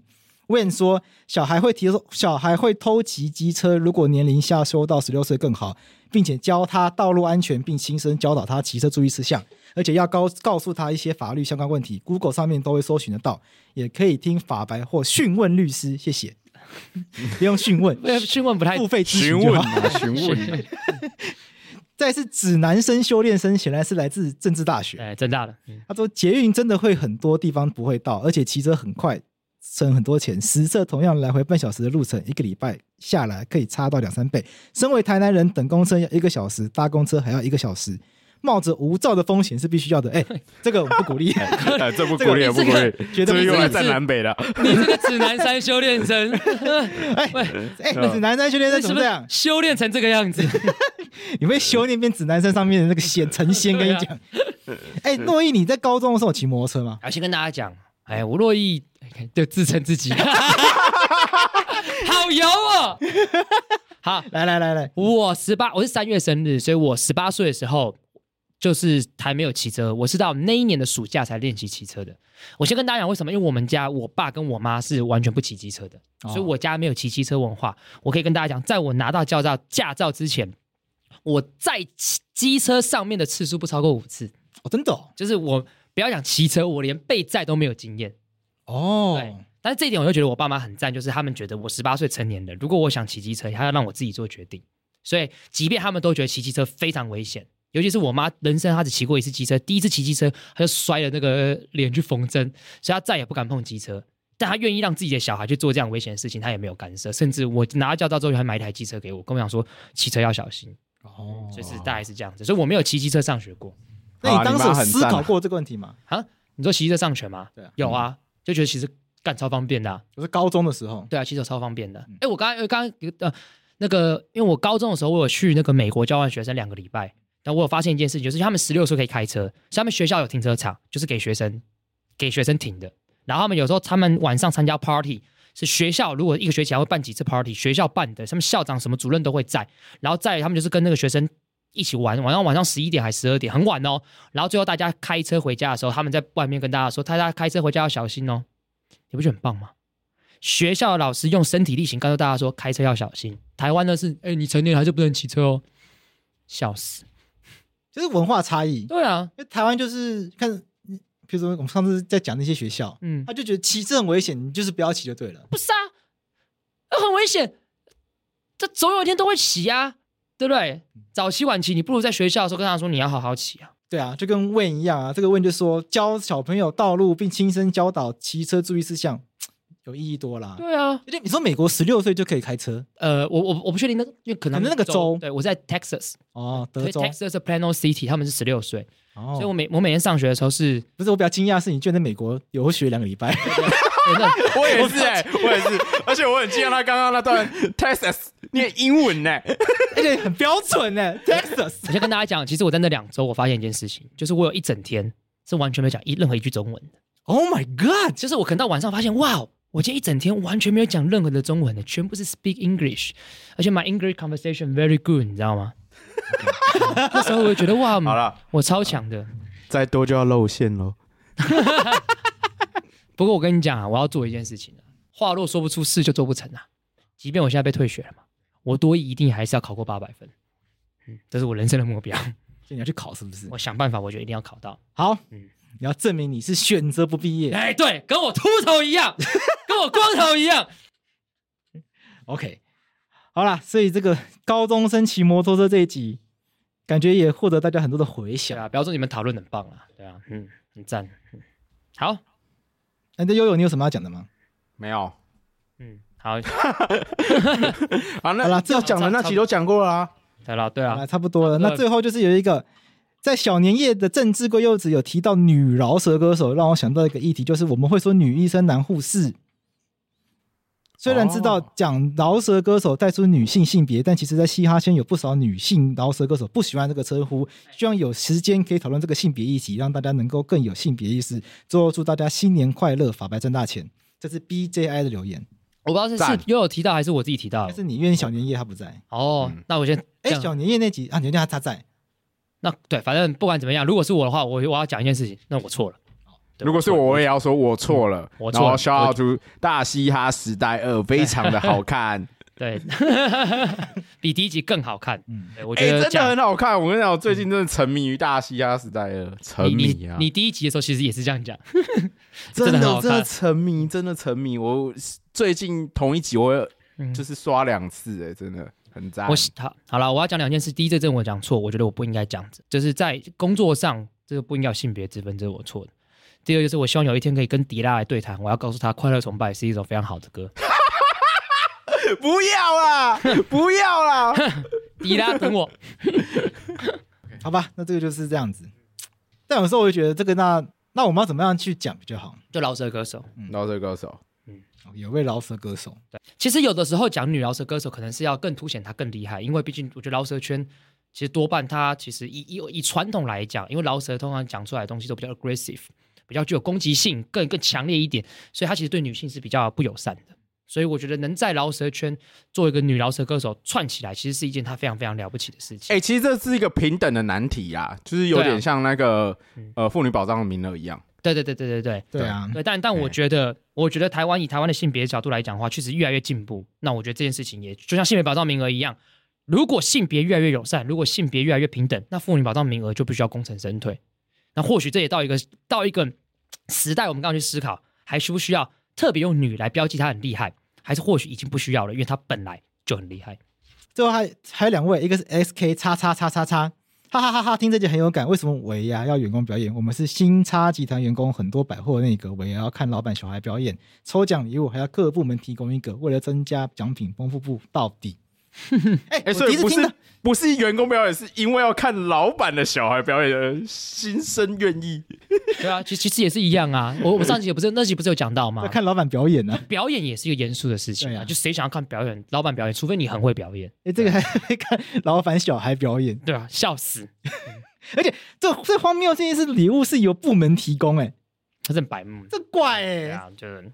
问说小孩会提小孩会偷骑机车，如果年龄下修到十六岁更好，并且教他道路安全，并亲身教导他骑车注意事项，而且要告告诉他一些法律相关问题，Google 上面都会搜寻得到，也可以听法白或讯问律师，谢谢。不用讯问，讯问不太付费咨询就好。询问。再是指南生修炼生，显然是来自政治大学，哎，政大的。嗯、他说捷运真的会很多地方不会到，而且骑车很快。省很多钱，实测同样来回半小时的路程，一个礼拜下来可以差到两三倍。身为台南人，等公车要一个小时，搭公车还要一个小时，冒着无照的风险是必须要的。哎，这个我不鼓励，哎，这不鼓励，不鼓励，绝对用来战南北的。你这个指南山修炼生，哎哎，指南山修炼生怎么这样？修炼成这个样子，你会修炼变指南山上面的那个仙成仙？跟你讲，哎，诺伊，你在高中的时候骑摩托车吗？我，先跟大家讲，哎，我洛毅。就自称自己，好油哦！好，来来来来，我十八，我是三月生日，所以我十八岁的时候就是还没有骑车，我是到那一年的暑假才练习骑车的。我先跟大家讲为什么，因为我们家我爸跟我妈是完全不骑机车的，所以我家没有骑机车文化。我可以跟大家讲，在我拿到驾照驾照之前，我在机车上面的次数不超过五次。哦，真的哦，就是我不要讲骑车，我连被载都没有经验。哦，对，但是这一点我就觉得我爸妈很赞，就是他们觉得我十八岁成年了，如果我想骑机车，他要让我自己做决定。所以，即便他们都觉得骑机车非常危险，尤其是我妈，人生她只骑过一次机车，第一次骑机车，她就摔了那个脸去缝针，所以她再也不敢碰机车。但她愿意让自己的小孩去做这样危险的事情，她也没有干涉。甚至我拿到驾照之后，还买一台机车给我，跟我讲说骑车要小心。哦，就是大概是这样子。所以我没有骑机车上学过。那你当时有思考过这个问题吗？啊，你说骑机车上学吗？对啊，有啊。就觉得其实干超方便的、啊，我是高中的时候，对啊，骑车超方便的。哎、嗯，我刚刚刚刚呃那个，因为我高中的时候我有去那个美国交换学生两个礼拜，但我有发现一件事情，就是他们十六岁可以开车，他们学校有停车场，就是给学生给学生停的。然后他们有时候他们晚上参加 party，是学校如果一个学期还会办几次 party，学校办的，他们校长什么主任都会在，然后在他们就是跟那个学生一起玩，晚上晚上十一点还十二点，很晚哦。然后最后大家开车回家的时候，他们在外面跟大家说：“大家开车回家要小心哦。”你不觉得很棒吗？学校的老师用身体力行告诉大家说：“开车要小心。”台湾的是：“哎，你成年还是不能骑车哦。”笑死，就是文化差异。对啊，因为台湾就是看，比如说我们上次在讲那些学校，嗯，他就觉得骑车很危险，你就是不要骑就对了。不是啊，很危险，这总有一天都会骑啊。对不对？早期晚期，你不如在学校的时候跟他说你要好好骑啊。对啊，就跟 Win 一样啊。这个 Win 就说教小朋友道路，并亲身教导骑车注意事项，有意义多啦。对啊，你说美国十六岁就可以开车？呃，我我我不确定那个，因为可能那个州，对我在 Texas 哦，德州 Texas Plano City，他们是十六岁，哦，所以我每我每天上学的时候是，不是我比较惊讶的是，你居然在美国游学两个礼拜。我也是哎、欸，我也是，而且我很惊讶他刚刚那段 Texas 念英文呢、欸，而且很标准呢、欸。Texas，我先跟大家讲，其实我在那两周，我发现一件事情，就是我有一整天是完全没有讲一任何一句中文的。Oh my god！就是我可能到晚上发现，哇，我今天一整天完全没有讲任何的中文的，全部是 speak English，而且 my English conversation very good，你知道吗？那时候我就觉得哇，好了，我超强的，再多就要露馅喽。不过我跟你讲啊，我要做一件事情话若说不出，事就做不成啊。即便我现在被退学了嘛，我多益一定还是要考过八百分。嗯，这是我人生的目标。所以你要去考是不是？我想办法，我觉得一定要考到。好，嗯，你要证明你是选择不毕业。哎，对，跟我秃头一样，跟我光头一样。OK，好啦，所以这个高中生骑摩托车这一集，感觉也获得大家很多的回响啊。表示你们讨论很棒啊，对啊，嗯，很赞。嗯、好，那悠悠，你有什么要讲的吗？没有。嗯，好。好，那要讲的那集都讲过了啊。对了，对啊，差不多了。那最后就是有一个，在小年夜的政治贵柚子有提到女饶舌歌手，让我想到一个议题，就是我们会说女医生、男护士。虽然知道讲饶舌歌手带出女性性别，但其实，在嘻哈圈有不少女性饶舌歌手不喜欢这个称呼，希望有时间可以讨论这个性别议题，让大家能够更有性别意识。最后祝大家新年快乐，法白赚大钱。这是 BJI 的留言，我不知道是是又有提到还是我自己提到，但是你因为小年夜他不在哦，那我先哎小年夜那集啊，年夜他他在，那对，反正不管怎么样，如果是我的话，我我要讲一件事情，那我错了。如果是我，我也要说我错了。嗯、我错了。然后 shout out to 大嘻哈时代二，非常的好看。对，比第一集更好看。嗯，我觉得、欸、真的很好看。我跟你讲，我最近真的沉迷于大嘻哈时代二，沉迷啊！你，你第一集的时候其实也是这样讲，真的真的沉迷，真的沉迷。我最近同一集我就是刷两次，哎，真的很赞。我好好了，我要讲两件事。第一，这阵我讲错，我觉得我不应该这样子，就是在工作上这个不应该有性别之分，这是我错的。第二就是，我希望有一天可以跟迪拉来对谈。我要告诉他，《快乐崇拜》是一首非常好的歌。不要啦，不要啦，迪拉等我。好吧，那这个就是这样子。但有时候我就觉得，这个那那我们要怎么样去讲比较好？就老舌歌手，饶舌歌手，嗯，有位饶舌歌手。对，其实有的时候讲女饶舌歌手，可能是要更凸显她更厉害，因为毕竟我觉得饶舌圈其实多半她其实以以以传统来讲，因为饶舌通常讲出来的东西都比较 aggressive。比较具有攻击性，更更强烈一点，所以她其实对女性是比较不友善的。所以我觉得能在饶舌圈做一个女饶舌歌手串起来，其实是一件她非常非常了不起的事情。哎、欸，其实这是一个平等的难题呀、啊，就是有点像那个、啊、呃妇女保障的名额一样。对对对对对对对啊！对，但但我觉得，我觉得台湾以台湾的性别角度来讲的话，确实越来越进步。那我觉得这件事情也就像性别保障名额一样，如果性别越来越友善，如果性别越来越平等，那妇女保障名额就不需要功成身退。那或许这也到一个到一个。时代，我们刚刚去思考，还需不需要特别用女来标记她很厉害，还是或许已经不需要了，因为她本来就很厉害。最后还还有两位，一个是 SK 叉叉叉叉叉，哈哈哈哈！听这集很有感。为什么维呀要员工表演？我们是新叉集团员工，很多百货那个维也要看老板小孩表演，抽奖礼物还要各部门提供一个，为了增加奖品丰富度到底。哎、欸，所以不是不是员工表演，是因为要看老板的小孩表演而心生愿意。对啊，其实其实也是一样啊。我我上集也不是那集不是有讲到吗？看老板表演呢、啊，表演也是一个严肃的事情啊。啊就谁想要看表演，老板表演，除非你很会表演。哎、欸，这个还会看老板小孩表演，对啊，笑死。而且这最荒谬的事情是礼物是由部门提供、欸，哎，他是白目，这怪哎、欸。对啊，就是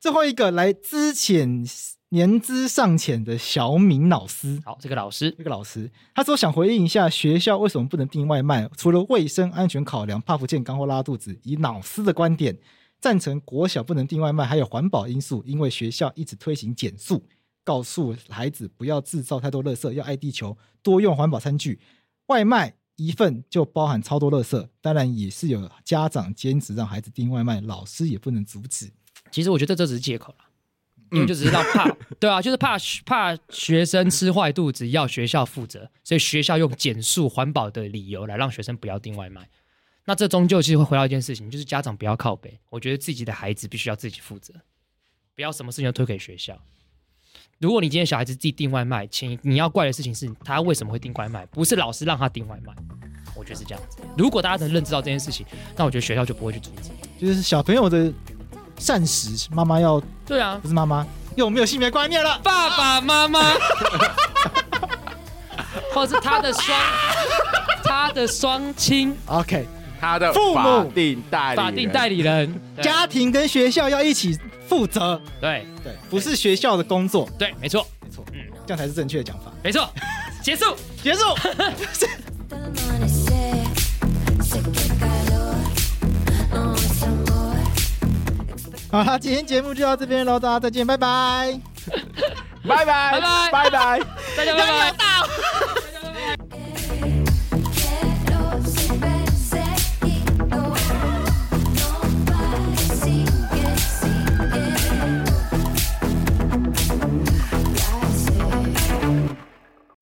最后一个来之前。年资尚浅的小敏老师，好，这个老师，这个老师，他说想回应一下学校为什么不能订外卖，除了卫生安全考量，怕不健康或拉肚子。以老师的观点，赞成国小不能订外卖，还有环保因素，因为学校一直推行减速，告诉孩子不要制造太多垃圾，要爱地球，多用环保餐具。外卖一份就包含超多垃圾，当然也是有家长坚持让孩子订外卖，老师也不能阻止。其实我觉得这只是借口了。因为就只是让怕，对啊，就是怕怕学生吃坏肚子，要学校负责，所以学校用减速环保的理由来让学生不要订外卖。那这终究其实会回到一件事情，就是家长不要靠北。我觉得自己的孩子必须要自己负责，不要什么事情都推给学校。如果你今天小孩子自己订外卖，请你要怪的事情是他为什么会订外卖，不是老师让他订外卖。我觉得是这样子。如果大家能认知到这件事情，那我觉得学校就不会去阻止。就是小朋友的。膳食，妈妈要对啊，不是妈妈，又没有性别观念了。爸爸妈妈，或者是他的双，他的双亲，OK，他的父母。法定代理法定代理人，家庭跟学校要一起负责。对。对，不是学校的工作。对，没错，没错，嗯，这样才是正确的讲法。没错，结束，结束。好啦，今天节目就到这边喽，大家再见，拜拜，拜拜，拜拜，拜拜，大家拜拜。